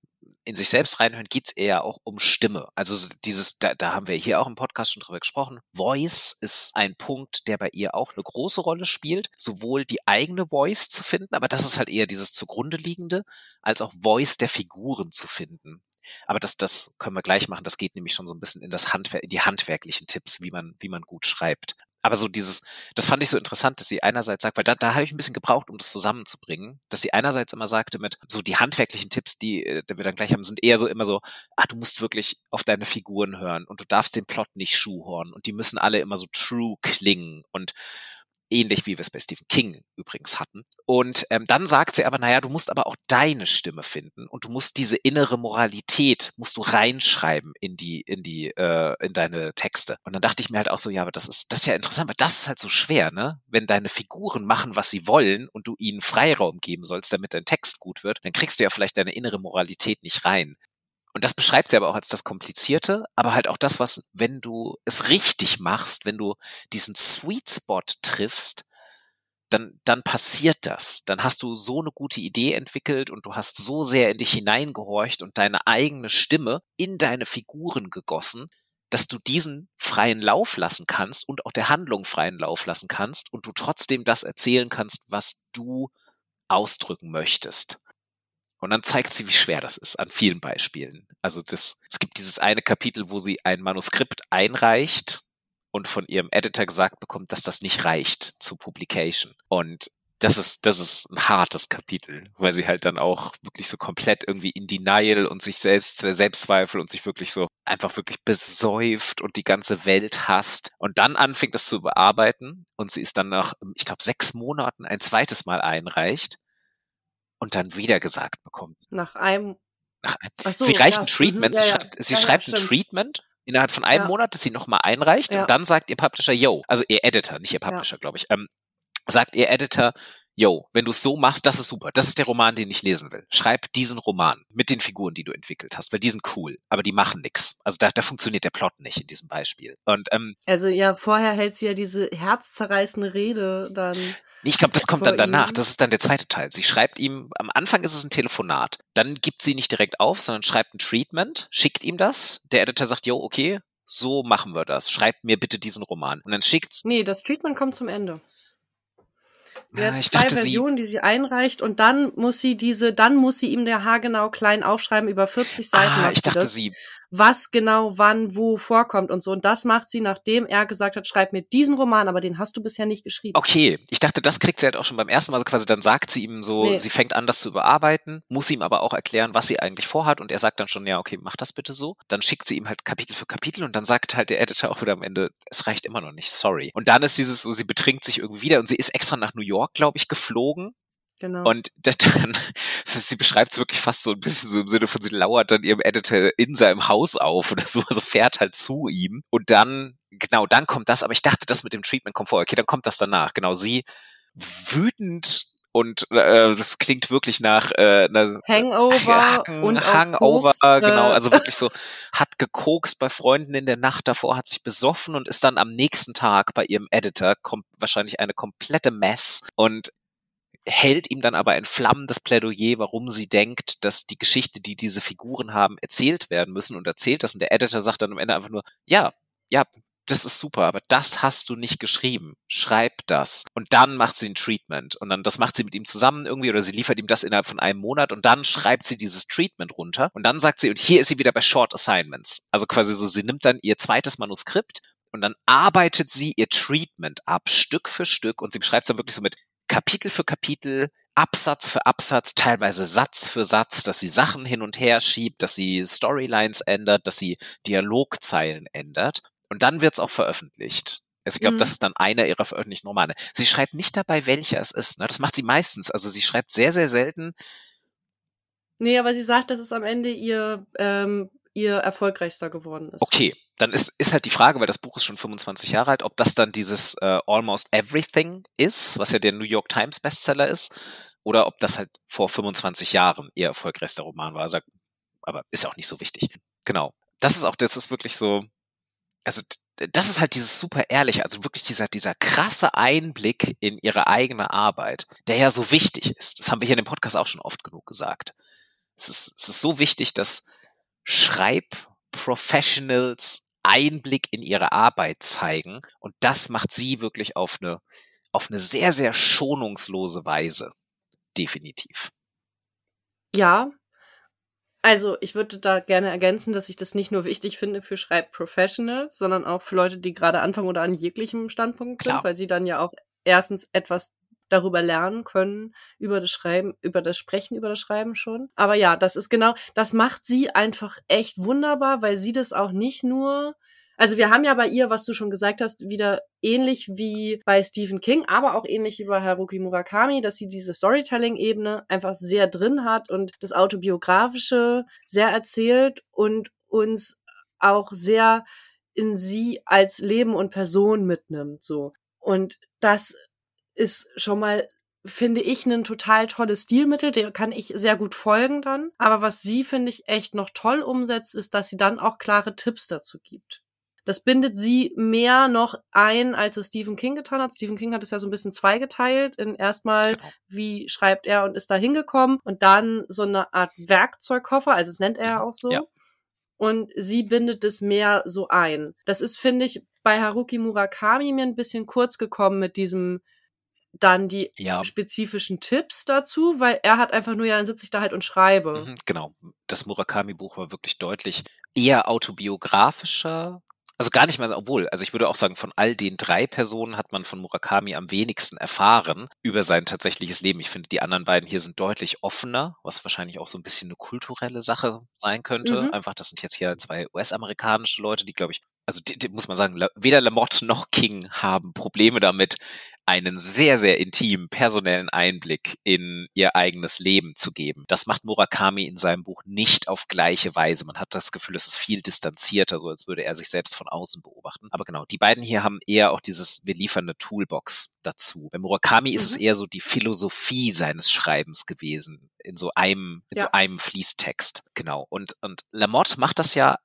in sich selbst reinhören, geht es eher auch um Stimme. Also so dieses, da, da haben wir hier auch im Podcast schon drüber gesprochen. Voice ist ein Punkt, der bei ihr auch eine große Rolle spielt, sowohl die eigene Voice zu finden, aber das ist halt eher dieses zugrunde liegende, als auch Voice der Figuren zu finden. Aber das, das können wir gleich machen. Das geht nämlich schon so ein bisschen in das Handwerk, in die handwerklichen Tipps, wie man, wie man gut schreibt. Aber so dieses, das fand ich so interessant, dass sie einerseits sagt, weil da, da habe ich ein bisschen gebraucht, um das zusammenzubringen, dass sie einerseits immer sagte mit so die handwerklichen Tipps, die, äh, die wir dann gleich haben, sind eher so immer so, ah, du musst wirklich auf deine Figuren hören und du darfst den Plot nicht schuhhorn und die müssen alle immer so true klingen und ähnlich wie wir es bei Stephen King übrigens hatten. Und ähm, dann sagt sie aber, naja, du musst aber auch deine Stimme finden und du musst diese innere Moralität musst du reinschreiben in die in die äh, in deine Texte. Und dann dachte ich mir halt auch so, ja, aber das ist das ist ja interessant, weil das ist halt so schwer, ne? Wenn deine Figuren machen, was sie wollen und du ihnen Freiraum geben sollst, damit dein Text gut wird, dann kriegst du ja vielleicht deine innere Moralität nicht rein. Und das beschreibt sie aber auch als das Komplizierte, aber halt auch das, was, wenn du es richtig machst, wenn du diesen Sweet Spot triffst, dann, dann passiert das. Dann hast du so eine gute Idee entwickelt und du hast so sehr in dich hineingehorcht und deine eigene Stimme in deine Figuren gegossen, dass du diesen freien Lauf lassen kannst und auch der Handlung freien Lauf lassen kannst und du trotzdem das erzählen kannst, was du ausdrücken möchtest. Und dann zeigt sie, wie schwer das ist an vielen Beispielen. Also das, es gibt dieses eine Kapitel, wo sie ein Manuskript einreicht und von ihrem Editor gesagt bekommt, dass das nicht reicht zu Publication. Und das ist, das ist ein hartes Kapitel, weil sie halt dann auch wirklich so komplett irgendwie in Denial und sich selbst, Selbstzweifel und sich wirklich so einfach wirklich besäuft und die ganze Welt hasst und dann anfängt das zu bearbeiten und sie ist dann nach, ich glaube, sechs Monaten ein zweites Mal einreicht und dann wieder gesagt bekommt. Nach einem. Nach ein, so, sie reicht ja, ein Treatment, mhm, sie ja, ja. schreibt, sie schreibt ein. Treatment innerhalb von einem. Monat, das sie nochmal einreicht und dann sagt ihr Publisher, yo, also ihr Editor, nicht ihr. Publisher, glaube ich, ähm, sagt ihr Editor, yo, wenn du es so machst, das ist super. Das ist der Roman, den ich lesen will. Schreib diesen Roman mit den Figuren, die du entwickelt hast, weil die sind cool, aber die machen nix. Also da, da funktioniert der Plot nicht in diesem Beispiel. Und ähm, Also ja, vorher hält sie ja diese herzzerreißende Rede dann. Ich glaube, das kommt Vor dann danach. Das ist dann der zweite Teil. Sie schreibt ihm, am Anfang ist es ein Telefonat. Dann gibt sie nicht direkt auf, sondern schreibt ein Treatment, schickt ihm das. Der Editor sagt, yo, okay, so machen wir das. Schreibt mir bitte diesen Roman. Und dann schickt Nee, das Treatment kommt zum Ende. Sie Ah, hat ich zwei dachte, sie, Versionen, die sie einreicht und dann muss sie diese, dann muss sie ihm der haargenau klein aufschreiben, über 40 Seiten ah, ich sie dachte, das, sie, was genau wann wo vorkommt und so. Und das macht sie, nachdem er gesagt hat, schreib mir diesen Roman, aber den hast du bisher nicht geschrieben. okay, ich dachte, das kriegt sie halt auch schon beim ersten Mal. Also quasi dann sagt sie ihm so, Nee. sie fängt an, das zu überarbeiten, muss ihm aber auch erklären, was sie eigentlich vorhat. Und er sagt dann schon, ja, okay, mach das bitte so. Dann schickt sie ihm halt Kapitel für Kapitel und dann sagt halt der Editor auch wieder am Ende, es reicht immer noch nicht, sorry. Und dann ist dieses so, sie betrinkt sich irgendwie wieder und sie ist extra nach New York, glaube ich, geflogen Genau. Und dann sie beschreibt es wirklich fast so ein bisschen so im Sinne von, sie lauert dann ihrem Editor in seinem Haus auf oder so, also fährt halt zu ihm und dann, genau, dann kommt das, aber ich dachte, das mit dem Treatment kommt vor, okay, dann kommt das danach, genau, sie wütend und äh, das klingt wirklich nach äh, einer Hangover Hacken, und Hangover, Koks, genau, also wirklich so hat gekokst bei Freunden in der Nacht davor, hat sich besoffen und ist dann am nächsten Tag bei ihrem Editor kommt wahrscheinlich eine komplette Mess und hält ihm dann aber ein flammendes Plädoyer, warum sie denkt, dass die Geschichte, die diese Figuren haben, erzählt werden müssen und erzählt das und der Editor sagt dann am Ende einfach nur, ja, ja, das ist super, aber das hast du nicht geschrieben. Schreib das. Und dann macht sie ein Treatment. Und dann, das macht sie mit ihm zusammen irgendwie oder sie liefert ihm das innerhalb von einem Monat und dann schreibt sie dieses Treatment runter. Und dann sagt sie, und hier ist sie wieder bei Short Assignments. Also quasi so, sie nimmt dann ihr zweites Manuskript und dann arbeitet sie ihr Treatment ab, Stück für Stück. Und sie beschreibt es dann wirklich so mit Kapitel für Kapitel, Absatz für Absatz, teilweise Satz für Satz, dass sie Sachen hin und her schiebt, dass sie Storylines ändert, dass sie Dialogzeilen ändert. Und dann wird's auch veröffentlicht. Also ich glaube, Mhm. das ist dann einer ihrer veröffentlichten Romane. Sie schreibt nicht dabei, welcher es ist. Ne? Das macht sie meistens. Also sie schreibt sehr, sehr selten. Nee, aber sie sagt, dass es am Ende ihr, ähm, ihr erfolgreichster geworden ist. Okay, dann ist, ist halt die Frage, weil das Buch ist schon 25 Jahre alt, ob das dann dieses äh, Almost Everything ist, was ja der New York Times Bestseller ist, oder ob das halt vor 25 Jahren ihr erfolgreichster Roman war. Also, aber ist auch nicht so wichtig. Genau. Das ist auch, das ist wirklich so, also das ist halt dieses super ehrliche, also wirklich dieser, dieser krasse Einblick in ihre eigene Arbeit, der ja so wichtig ist. Das haben wir hier in dem Podcast auch schon oft genug gesagt. Es ist, es ist so wichtig, dass Schreibprofessionals Einblick in ihre Arbeit zeigen und das macht sie wirklich auf eine, auf eine sehr, sehr schonungslose Weise. Definitiv. Ja. Also, ich würde da gerne ergänzen, dass ich das nicht nur wichtig finde für Schreibprofessionals, sondern auch für Leute, die gerade anfangen oder an jeglichem Standpunkt sind, Klar. weil sie dann ja auch erstens etwas darüber lernen können, über das Schreiben, über das Sprechen, über das Schreiben schon. Aber ja, das ist genau, das macht sie einfach echt wunderbar, weil sie das auch nicht nur also wir haben ja bei ihr, was du schon gesagt hast, wieder ähnlich wie bei Stephen King, aber auch ähnlich wie bei Haruki Murakami, dass sie diese Storytelling-Ebene einfach sehr drin hat und das Autobiografische sehr erzählt und uns auch sehr in sie als Leben und Person mitnimmt, so. Und das ist schon mal finde ich ein total tolles Stilmittel, dem kann ich sehr gut folgen dann. Aber was sie, finde ich, echt noch toll umsetzt, ist, dass sie dann auch klare Tipps dazu gibt. Das bindet sie mehr noch ein, als es Stephen King getan hat. Stephen King hat es ja so ein bisschen zweigeteilt. In erstmal, Genau. wie schreibt er und ist da hingekommen und dann so eine Art Werkzeugkoffer, also es nennt er ja Mhm, auch so. ja. Und sie bindet es mehr so ein. Das ist, finde ich, bei Haruki Murakami mir ein bisschen kurz gekommen mit diesem dann die Ja. spezifischen Tipps dazu, weil er hat einfach nur, ja, dann sitze ich da halt und schreibe. Mhm, genau. Das Murakami-Buch war wirklich deutlich eher autobiografischer. Also gar nicht mal, obwohl, also ich würde auch sagen, von all den drei Personen hat man von Murakami am wenigsten erfahren über sein tatsächliches Leben. Ich finde, die anderen beiden hier sind deutlich offener, was wahrscheinlich auch so ein bisschen eine kulturelle Sache sein könnte. Mhm. Einfach, das sind jetzt hier zwei US-amerikanische Leute, die, glaube ich, also die, die, muss man sagen, weder Lamotte noch King haben Probleme damit, einen sehr, sehr intimen personellen Einblick in ihr eigenes Leben zu geben. Das macht Murakami in seinem Buch nicht auf gleiche Weise. Man hat das Gefühl, es ist viel distanzierter, so als würde er sich selbst von außen beobachten. Aber genau, die beiden hier haben eher auch dieses, wir liefern eine Toolbox dazu. Bei Murakami ist es Mhm. eher so die Philosophie seines Schreibens gewesen, in so einem, in so Ja. einem Fließtext. Genau. Und, und Lamotte macht das ja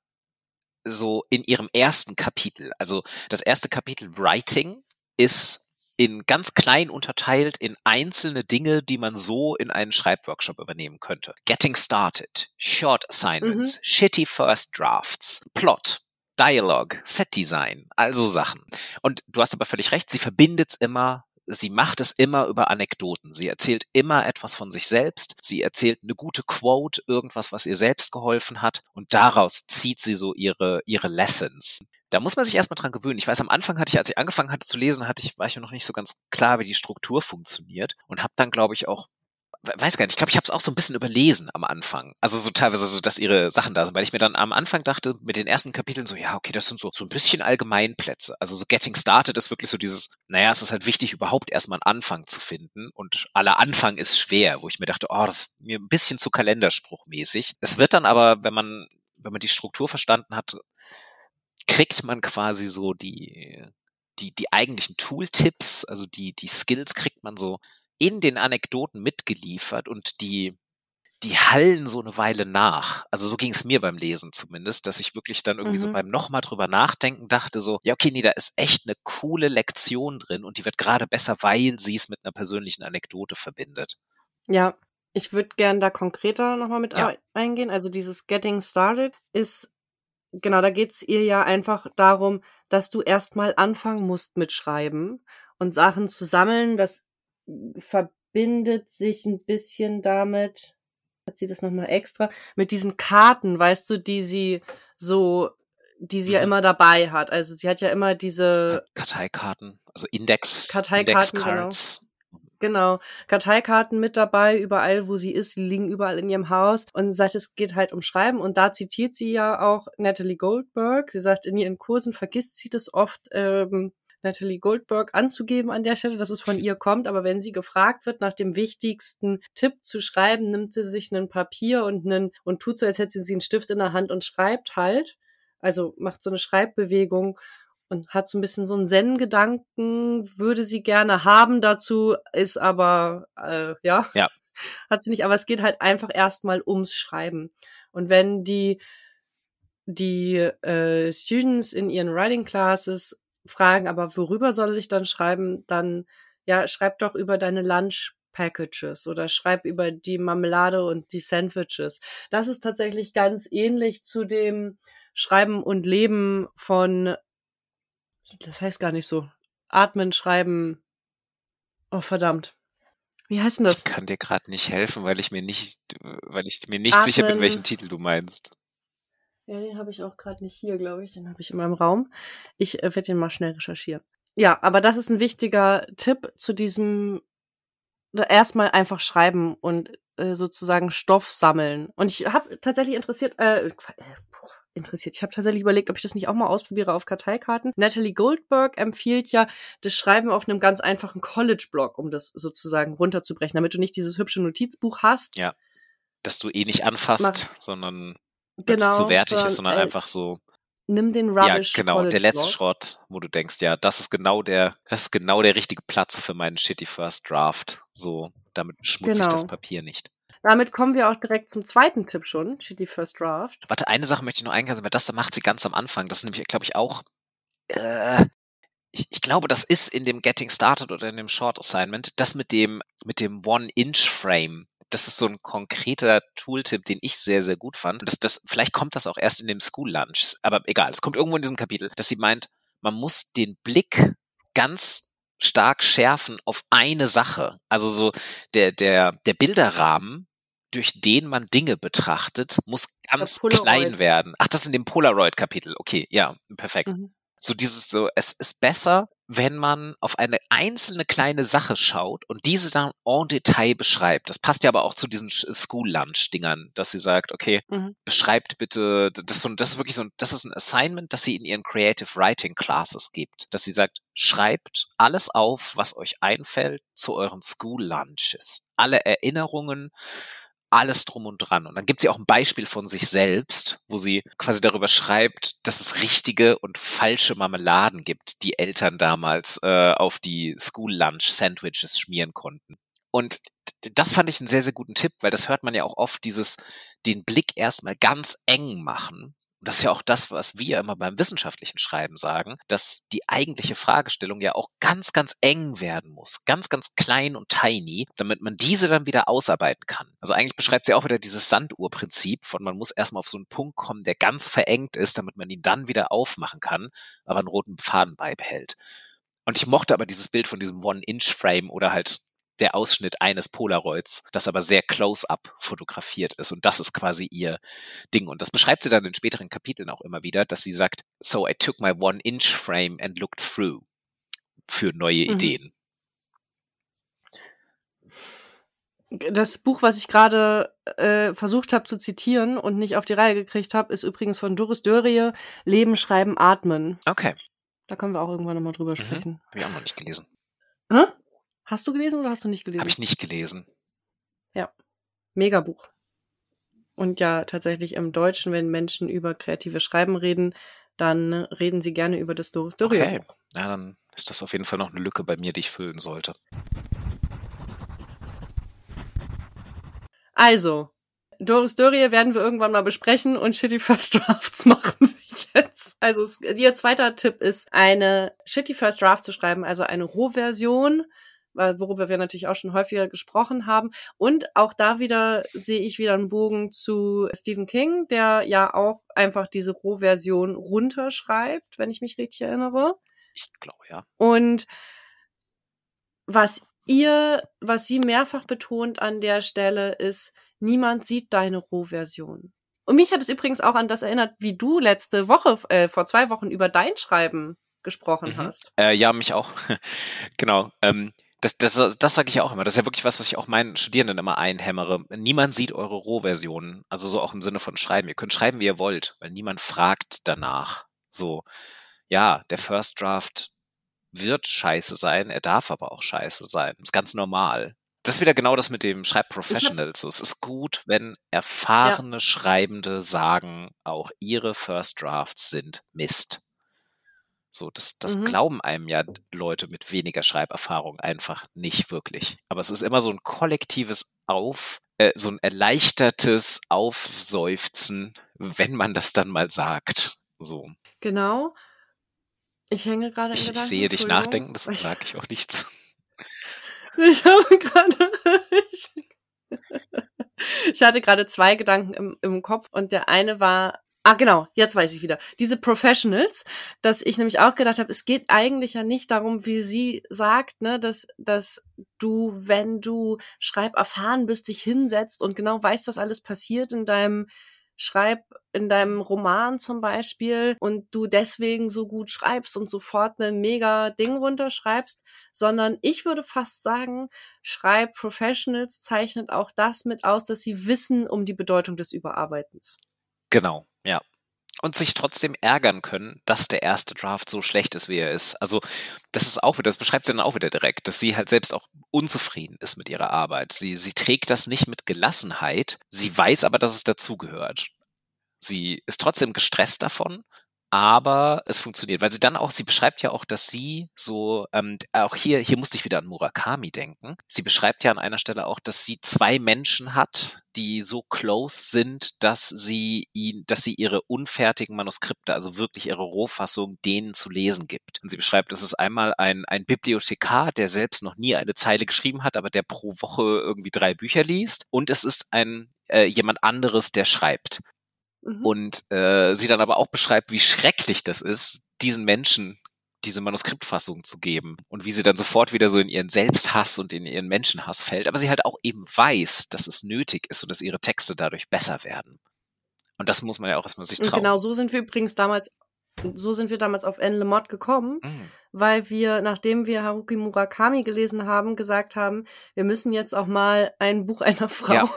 so in ihrem ersten Kapitel. Also das erste Kapitel Writing ist in ganz klein unterteilt in einzelne Dinge, die man so in einen Schreibworkshop übernehmen könnte. Getting started, short assignments, shitty first drafts, plot, Dialogue, Set Design, also Sachen. Und du hast aber völlig recht, sie verbindet es immer sie macht es immer über Anekdoten. Sie erzählt immer etwas von sich selbst. Sie erzählt eine gute Quote, irgendwas, was ihr selbst geholfen hat. Und daraus zieht sie so ihre, ihre Lessons. Da muss man sich erstmal dran gewöhnen. Ich weiß, am Anfang hatte ich, als ich angefangen hatte zu lesen, hatte ich, war ich mir noch nicht so ganz klar, wie die Struktur funktioniert und habe dann, glaube ich, auch weiß gar nicht, ich glaube, ich habe es auch so ein bisschen überlesen am Anfang. Also so teilweise so, dass ihre Sachen da sind, weil ich mir dann am Anfang dachte, mit den ersten Kapiteln so, ja, okay, das sind so, so ein bisschen Allgemeinplätze. Also so Getting Started ist wirklich so dieses, naja, es ist halt wichtig, überhaupt erstmal einen Anfang zu finden und aller Anfang ist schwer, wo ich mir dachte, oh, das ist mir ein bisschen zu kalenderspruchmäßig. Es wird dann aber, wenn man, wenn man die Struktur verstanden hat, kriegt man quasi so die, die, die eigentlichen Tooltips, also die, die Skills kriegt man so in den Anekdoten mitgeliefert und die, die hallen so eine Weile nach. Also so ging es mir beim Lesen zumindest, dass ich wirklich dann irgendwie mhm. so beim nochmal drüber nachdenken dachte so, ja okay, nee, da ist echt eine coole Lektion drin und die wird gerade besser, weil sie es mit einer persönlichen Anekdote verbindet. Ja, ich würde gern da konkreter nochmal mit ja. eingehen. Also dieses Getting Started ist, genau, da geht's ihr ja einfach darum, dass du erstmal anfangen musst mit Schreiben und Sachen zu sammeln. Das verbindet sich ein bisschen damit, hat sie das nochmal extra, mit diesen Karten, weißt du, die sie so, die sie mhm. ja immer dabei hat. Also sie hat ja immer diese Karteikarten, also Index, Karteikarten, Indexcards. Genau. Genau, Karteikarten mit dabei, überall, wo sie ist, sie liegen überall in ihrem Haus und sagt, es geht halt um Schreiben und da zitiert sie ja auch Natalie Goldberg. Sie sagt, in ihren Kursen vergisst sie das oft, ähm, Natalie Goldberg anzugeben an der Stelle, dass es von ihr kommt. Aber wenn sie gefragt wird, nach dem wichtigsten Tipp zu schreiben, nimmt sie sich ein Papier und einen, und tut so, als hätte sie einen Stift in der Hand und schreibt halt. Also macht so eine Schreibbewegung und hat so ein bisschen so einen Zen-Gedanken, würde sie gerne haben dazu, ist aber, äh, ja, ja, hat sie nicht. Aber es geht halt einfach erstmal ums Schreiben. Und wenn die die äh, Students in ihren Writing Classes fragen, aber worüber soll ich dann schreiben? Dann, ja, schreib doch über deine Lunch Packages oder schreib über die Marmelade und die Sandwiches. Das ist tatsächlich ganz ähnlich zu dem Schreiben und Leben von, das heißt gar nicht so, atmen, schreiben, oh verdammt. Wie heißt denn das? Ich kann dir gerade nicht helfen, weil ich mir nicht, weil ich mir nicht atmen, sicher bin, welchen Titel du meinst. Ja, den habe ich auch gerade nicht hier, glaube ich. Den habe ich in meinem Raum. Ich äh, werde den mal schnell recherchieren. Ja, aber das ist ein wichtiger Tipp zu diesem erstmal einfach schreiben und äh, sozusagen Stoff sammeln. Und ich habe tatsächlich interessiert, äh, äh interessiert. Ich habe tatsächlich überlegt, ob ich das nicht auch mal ausprobiere auf Karteikarten. Natalie Goldberg empfiehlt ja das Schreiben auf einem ganz einfachen College-Blog, um das sozusagen runterzubrechen, damit du nicht dieses hübsche Notizbuch hast. Ja. Dass du eh nicht anfasst, Mach. sondern genau, zu wertig sondern, ist, sondern äh, einfach so. Nimm den Rubbish. Ja, genau, der letzte Schrott, wo du denkst, ja, das ist genau der, das ist genau der richtige Platz für meinen shitty First Draft. So, damit schmutze genau. ich das Papier nicht. Damit kommen wir auch direkt zum zweiten Tipp schon, Shitty First Draft. Warte, eine Sache möchte ich noch eingehen, weil das macht sie ganz am Anfang. Das ist nämlich, glaube ich, auch, äh, ich, ich glaube, das ist in dem Getting Started oder in dem Short Assignment, das mit dem, mit dem One-Inch-Frame das ist so ein konkreter Tooltip, den ich sehr, sehr gut fand. Das, das, vielleicht kommt das auch erst in dem School Lunch, aber egal, es kommt irgendwo in diesem Kapitel, dass sie meint, man muss den Blick ganz stark schärfen auf eine Sache. Also so der, der, der Bilderrahmen, durch den man Dinge betrachtet, muss ganz klein werden. Ach, das ist in dem Polaroid-Kapitel. Okay, ja, perfekt. Mhm. So dieses so, es ist besser, wenn man auf eine einzelne kleine Sache schaut und diese dann en Detail beschreibt. Das passt ja aber auch zu diesen School Lunch Dingern, dass sie sagt, okay, mhm. beschreibt bitte, das ist, so, das ist wirklich so, das ist ein Assignment, das sie in ihren Creative Writing Classes gibt, dass sie sagt, schreibt alles auf, was euch einfällt zu euren School Lunches. Alle Erinnerungen, alles drum und dran. Und dann gibt sie auch ein Beispiel von sich selbst, wo sie quasi darüber schreibt, dass es richtige und falsche Marmeladen gibt, die Eltern damals äh, auf die School Lunch Sandwiches schmieren konnten. Und das fand ich einen sehr, sehr guten Tipp, weil das hört man ja auch oft, dieses den Blick erstmal ganz eng machen das ist ja auch das, was wir immer beim wissenschaftlichen Schreiben sagen, dass die eigentliche Fragestellung ja auch ganz, ganz eng werden muss. Ganz, ganz klein und tiny, damit man diese dann wieder ausarbeiten kann. Also eigentlich beschreibt sie auch wieder dieses Sanduhrprinzip von man muss erstmal auf so einen Punkt kommen, der ganz verengt ist, damit man ihn dann wieder aufmachen kann, aber einen roten Faden beibehält. Und ich mochte aber dieses Bild von diesem One-Inch-Frame oder halt der Ausschnitt eines Polaroids, das aber sehr close-up fotografiert ist. Und das ist quasi ihr Ding. Und das beschreibt sie dann in späteren Kapiteln auch immer wieder, dass sie sagt, so I took my one-inch frame and looked through für neue mhm. Ideen. Das Buch, was ich gerade äh, versucht habe zu zitieren und nicht auf die Reihe gekriegt habe, ist übrigens von Doris Dörrie, Leben, Schreiben, Atmen. Okay. Da können wir auch irgendwann nochmal drüber Mhm. sprechen. Habe ich auch noch nicht gelesen. Hä? Hast du gelesen oder hast du nicht gelesen? Habe ich nicht gelesen. Megabuch. Und ja, tatsächlich im Deutschen, wenn Menschen über kreative Schreiben reden, dann reden sie gerne über das Doris Dörrie. Okay. Ja, dann ist das auf jeden Fall noch eine Lücke bei mir, die ich füllen sollte. Also, Doris Dörrie werden wir irgendwann mal besprechen und Shitty First Drafts machen wir jetzt. Also, ihr zweiter Tipp ist, eine Shitty First Draft zu schreiben, also eine Rohversion, weil- worüber wir natürlich auch schon häufiger gesprochen haben. Und auch da wieder sehe ich wieder einen Bogen zu Stephen King, der ja auch einfach diese Rohversion runterschreibt, wenn ich mich richtig erinnere. Ich glaube, ja. Und was ihr, was sie mehrfach betont an der Stelle ist, niemand sieht deine Rohversion. Und mich hat es übrigens auch an das erinnert, wie du letzte Woche, äh, vor zwei Wochen über dein Schreiben gesprochen Mhm. hast. Äh, ja, mich auch. genau. Ähm, das, das, das sage ich auch immer. Das ist ja wirklich was, was ich auch meinen Studierenden immer einhämmere. Niemand sieht eure Rohversionen. Also so auch im Sinne von Schreiben. Ihr könnt schreiben, wie ihr wollt, weil niemand fragt danach. So, ja, der First Draft wird scheiße sein, er darf aber auch scheiße sein. ist ganz normal. Das ist wieder genau das mit dem Schreibprofessionals. So, es ist gut, wenn erfahrene Schreibende sagen, auch ihre First Drafts sind Mist. So, das, das Mhm. glauben einem ja Leute mit weniger Schreiberfahrung einfach nicht wirklich. Aber es ist immer so ein kollektives Auf, äh, so ein erleichtertes Aufseufzen, wenn man das dann mal sagt. So. Genau. Ich hänge gerade Ich, ich sehe dich nachdenken, Ich- sage ich auch nichts. Ich habe gerade. Ich hatte gerade zwei Gedanken im, im Kopf und der eine war. Ah, genau, jetzt weiß ich wieder. Diese Professionals, dass ich nämlich auch gedacht habe, es geht eigentlich ja nicht darum, wie sie sagt, ne, dass, dass du, wenn du schreiberfahren bist, dich hinsetzt und genau weißt, was alles passiert in deinem Schreib, in deinem Roman zum Beispiel und du deswegen so gut schreibst und sofort ein mega Ding runterschreibst, sondern ich würde fast sagen, Schreibprofessionals zeichnet auch das mit aus, dass sie wissen um die Bedeutung des Überarbeitens. Genau, ja. Und sich trotzdem ärgern können, dass der erste Draft so schlecht ist, wie er ist. Also, das ist auch wieder, das beschreibt sie dann auch wieder direkt, dass sie halt selbst auch unzufrieden ist mit ihrer Arbeit. Sie, sie trägt das nicht mit Gelassenheit. Sie weiß aber, dass es dazugehört. Sie ist trotzdem gestresst davon, aber es funktioniert, weil sie dann auch, sie beschreibt ja auch, dass sie so, ähm, auch hier, hier musste ich wieder an Murakami denken. Sie beschreibt ja an einer Stelle auch, dass sie zwei Menschen hat, die so close sind, dass sie ihn, dass sie ihre unfertigen Manuskripte, also wirklich ihre Rohfassung, denen zu lesen gibt. Und sie beschreibt, es ist einmal ein, ein Bibliothekar, der selbst noch nie eine Zeile geschrieben hat, aber der pro Woche irgendwie drei Bücher liest. Und es ist ein äh, jemand anderes, der schreibt. Mhm. Und äh, sie dann aber auch beschreibt, wie schrecklich das ist, diesen Menschen diese Manuskriptfassung zu geben und wie sie dann sofort wieder so in ihren Selbsthass und in ihren Menschenhass fällt, aber sie halt auch eben weiß, dass es nötig ist und dass ihre Texte dadurch besser werden. Und das muss man ja auch erstmal sich Und trauen. genau so sind wir übrigens damals, so sind wir damals auf N. Lamott gekommen, Mm, weil wir, nachdem wir Haruki Murakami gelesen haben, gesagt haben, wir müssen jetzt auch mal ein Buch einer Frau Ja.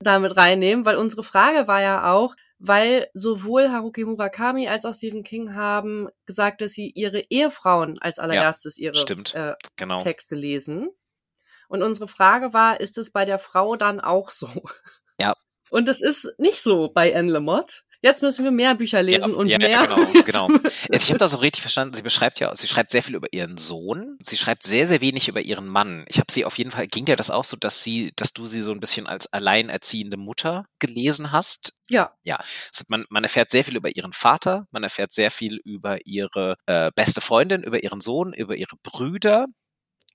Damit reinnehmen, weil unsere Frage war ja auch, weil sowohl Haruki Murakami als auch Stephen King haben gesagt, dass sie ihre Ehefrauen als allererstes ihre stimmt. äh, genau. Texte lesen. Und unsere Frage war, ist es bei der Frau dann auch so? Ja. Und es ist nicht so bei Anne Lamott. Jetzt müssen wir mehr Bücher lesen ja, und ja, mehr. Genau, genau. Jetzt, ich habe das auch richtig verstanden. Sie beschreibt ja, sie schreibt sehr viel über ihren Sohn. Sie schreibt sehr, sehr wenig über ihren Mann. Ich habe sie auf jeden Fall, ging dir das auch so, dass sie, dass du sie so ein bisschen als alleinerziehende Mutter gelesen hast? ja, Also man, man erfährt sehr viel über ihren Vater, man erfährt sehr viel über ihre äh, beste Freundin, über ihren Sohn, über ihre Brüder,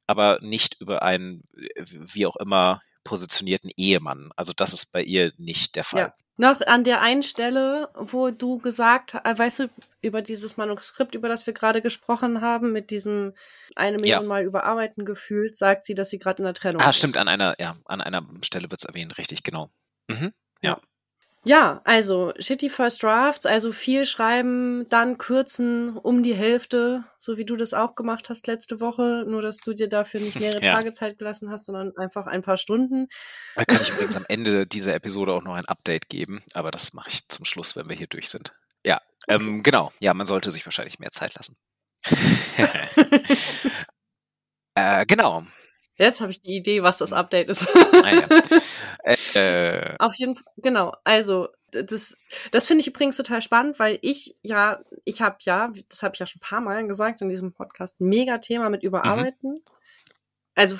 aber nicht über einen, wie auch immer, positionierten Ehemann. Also das ist bei ihr nicht der Fall. Ja. Noch an der einen Stelle, wo du gesagt hast, äh, weißt du, über dieses Manuskript, über das wir gerade gesprochen haben, mit diesem eine Million Ja. Mal überarbeiten gefühlt, sagt sie, dass sie gerade in der Trennung Ah, ist. stimmt, an einer, ja, an einer Stelle wird's erwähnt, richtig, genau. Mhm. Ja, also shitty First Drafts, also viel schreiben, dann kürzen um die Hälfte, so wie du das auch gemacht hast letzte Woche, nur dass du dir dafür nicht mehrere ja. Tage Zeit gelassen hast, sondern einfach ein paar Stunden. Da kann ich übrigens am Ende dieser Episode auch noch ein Update geben, aber das mache ich zum Schluss, wenn wir hier durch sind. Ja, okay. ähm, genau. Ja, man sollte sich wahrscheinlich mehr Zeit lassen. äh, genau. Jetzt habe ich die Idee, was das Update ist. ah, ja. äh, Auf jeden Fall, genau. Also, das, das finde ich übrigens total spannend, weil ich ja, ich habe ja, das habe ich ja schon ein paar Mal gesagt in diesem Podcast, mega Thema mit Überarbeiten. Mhm. Also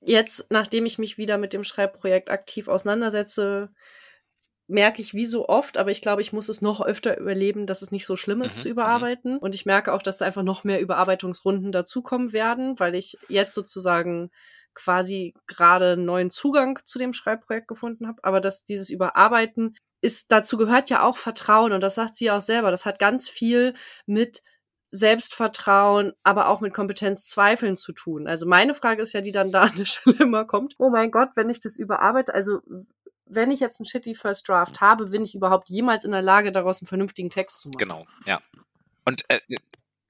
jetzt, nachdem ich mich wieder mit dem Schreibprojekt aktiv auseinandersetze, merke ich wie so oft, aber ich glaube, ich muss es noch öfter überleben, dass es nicht so schlimm ist mhm, zu mhm. überarbeiten. Und ich merke auch, dass da einfach noch mehr Überarbeitungsrunden dazukommen werden, weil ich jetzt sozusagen quasi gerade einen neuen Zugang zu dem Schreibprojekt gefunden habe. Aber dass dieses Überarbeiten ist, dazu gehört ja auch Vertrauen und das sagt sie auch selber. Das hat ganz viel mit Selbstvertrauen, aber auch mit Kompetenzzweifeln zu tun. Also meine Frage ist ja, die dann da an der Stelle immer kommt. Oh mein Gott, wenn ich das überarbeite, also wenn ich jetzt einen shitty First Draft habe, bin ich überhaupt jemals in der Lage, daraus einen vernünftigen Text zu machen? Genau, ja. Und, äh,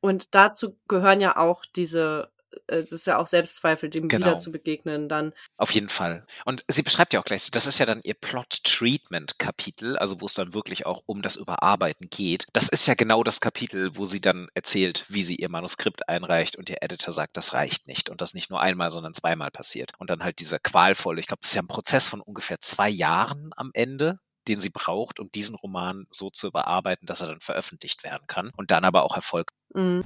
und dazu gehören ja auch diese äh, das ist ja auch Selbstzweifel, dem genau. wieder zu begegnen dann. Auf jeden Fall. Und sie beschreibt ja auch gleich, das ist ja dann ihr Plot-Treatment-Kapitel, also wo es dann wirklich auch um das Überarbeiten geht. Das ist ja genau das Kapitel, wo sie dann erzählt, wie sie ihr Manuskript einreicht und ihr Editor sagt, das reicht nicht und das nicht nur einmal, sondern zweimal passiert. Und dann halt dieser qualvolle, ich glaube, das ist ja ein Prozess von ungefähr zwei Jahren am Ende, den sie braucht, um diesen Roman so zu überarbeiten, dass er dann veröffentlicht werden kann und dann aber auch Erfolg. Mhm.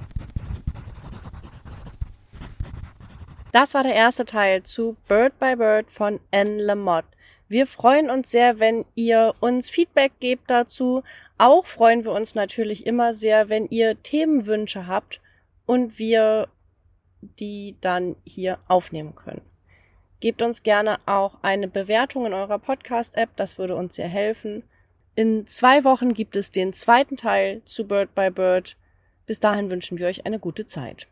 Das war der erste Teil zu Bird by Bird von Anne Lamott. Wir freuen uns sehr, wenn ihr uns Feedback gebt dazu. Auch freuen wir uns natürlich immer sehr, wenn ihr Themenwünsche habt und wir die dann hier aufnehmen können. Gebt uns gerne auch eine Bewertung in eurer Podcast-App, das würde uns sehr helfen. In zwei Wochen gibt es den zweiten Teil zu Bird by Bird. Bis dahin wünschen wir euch eine gute Zeit.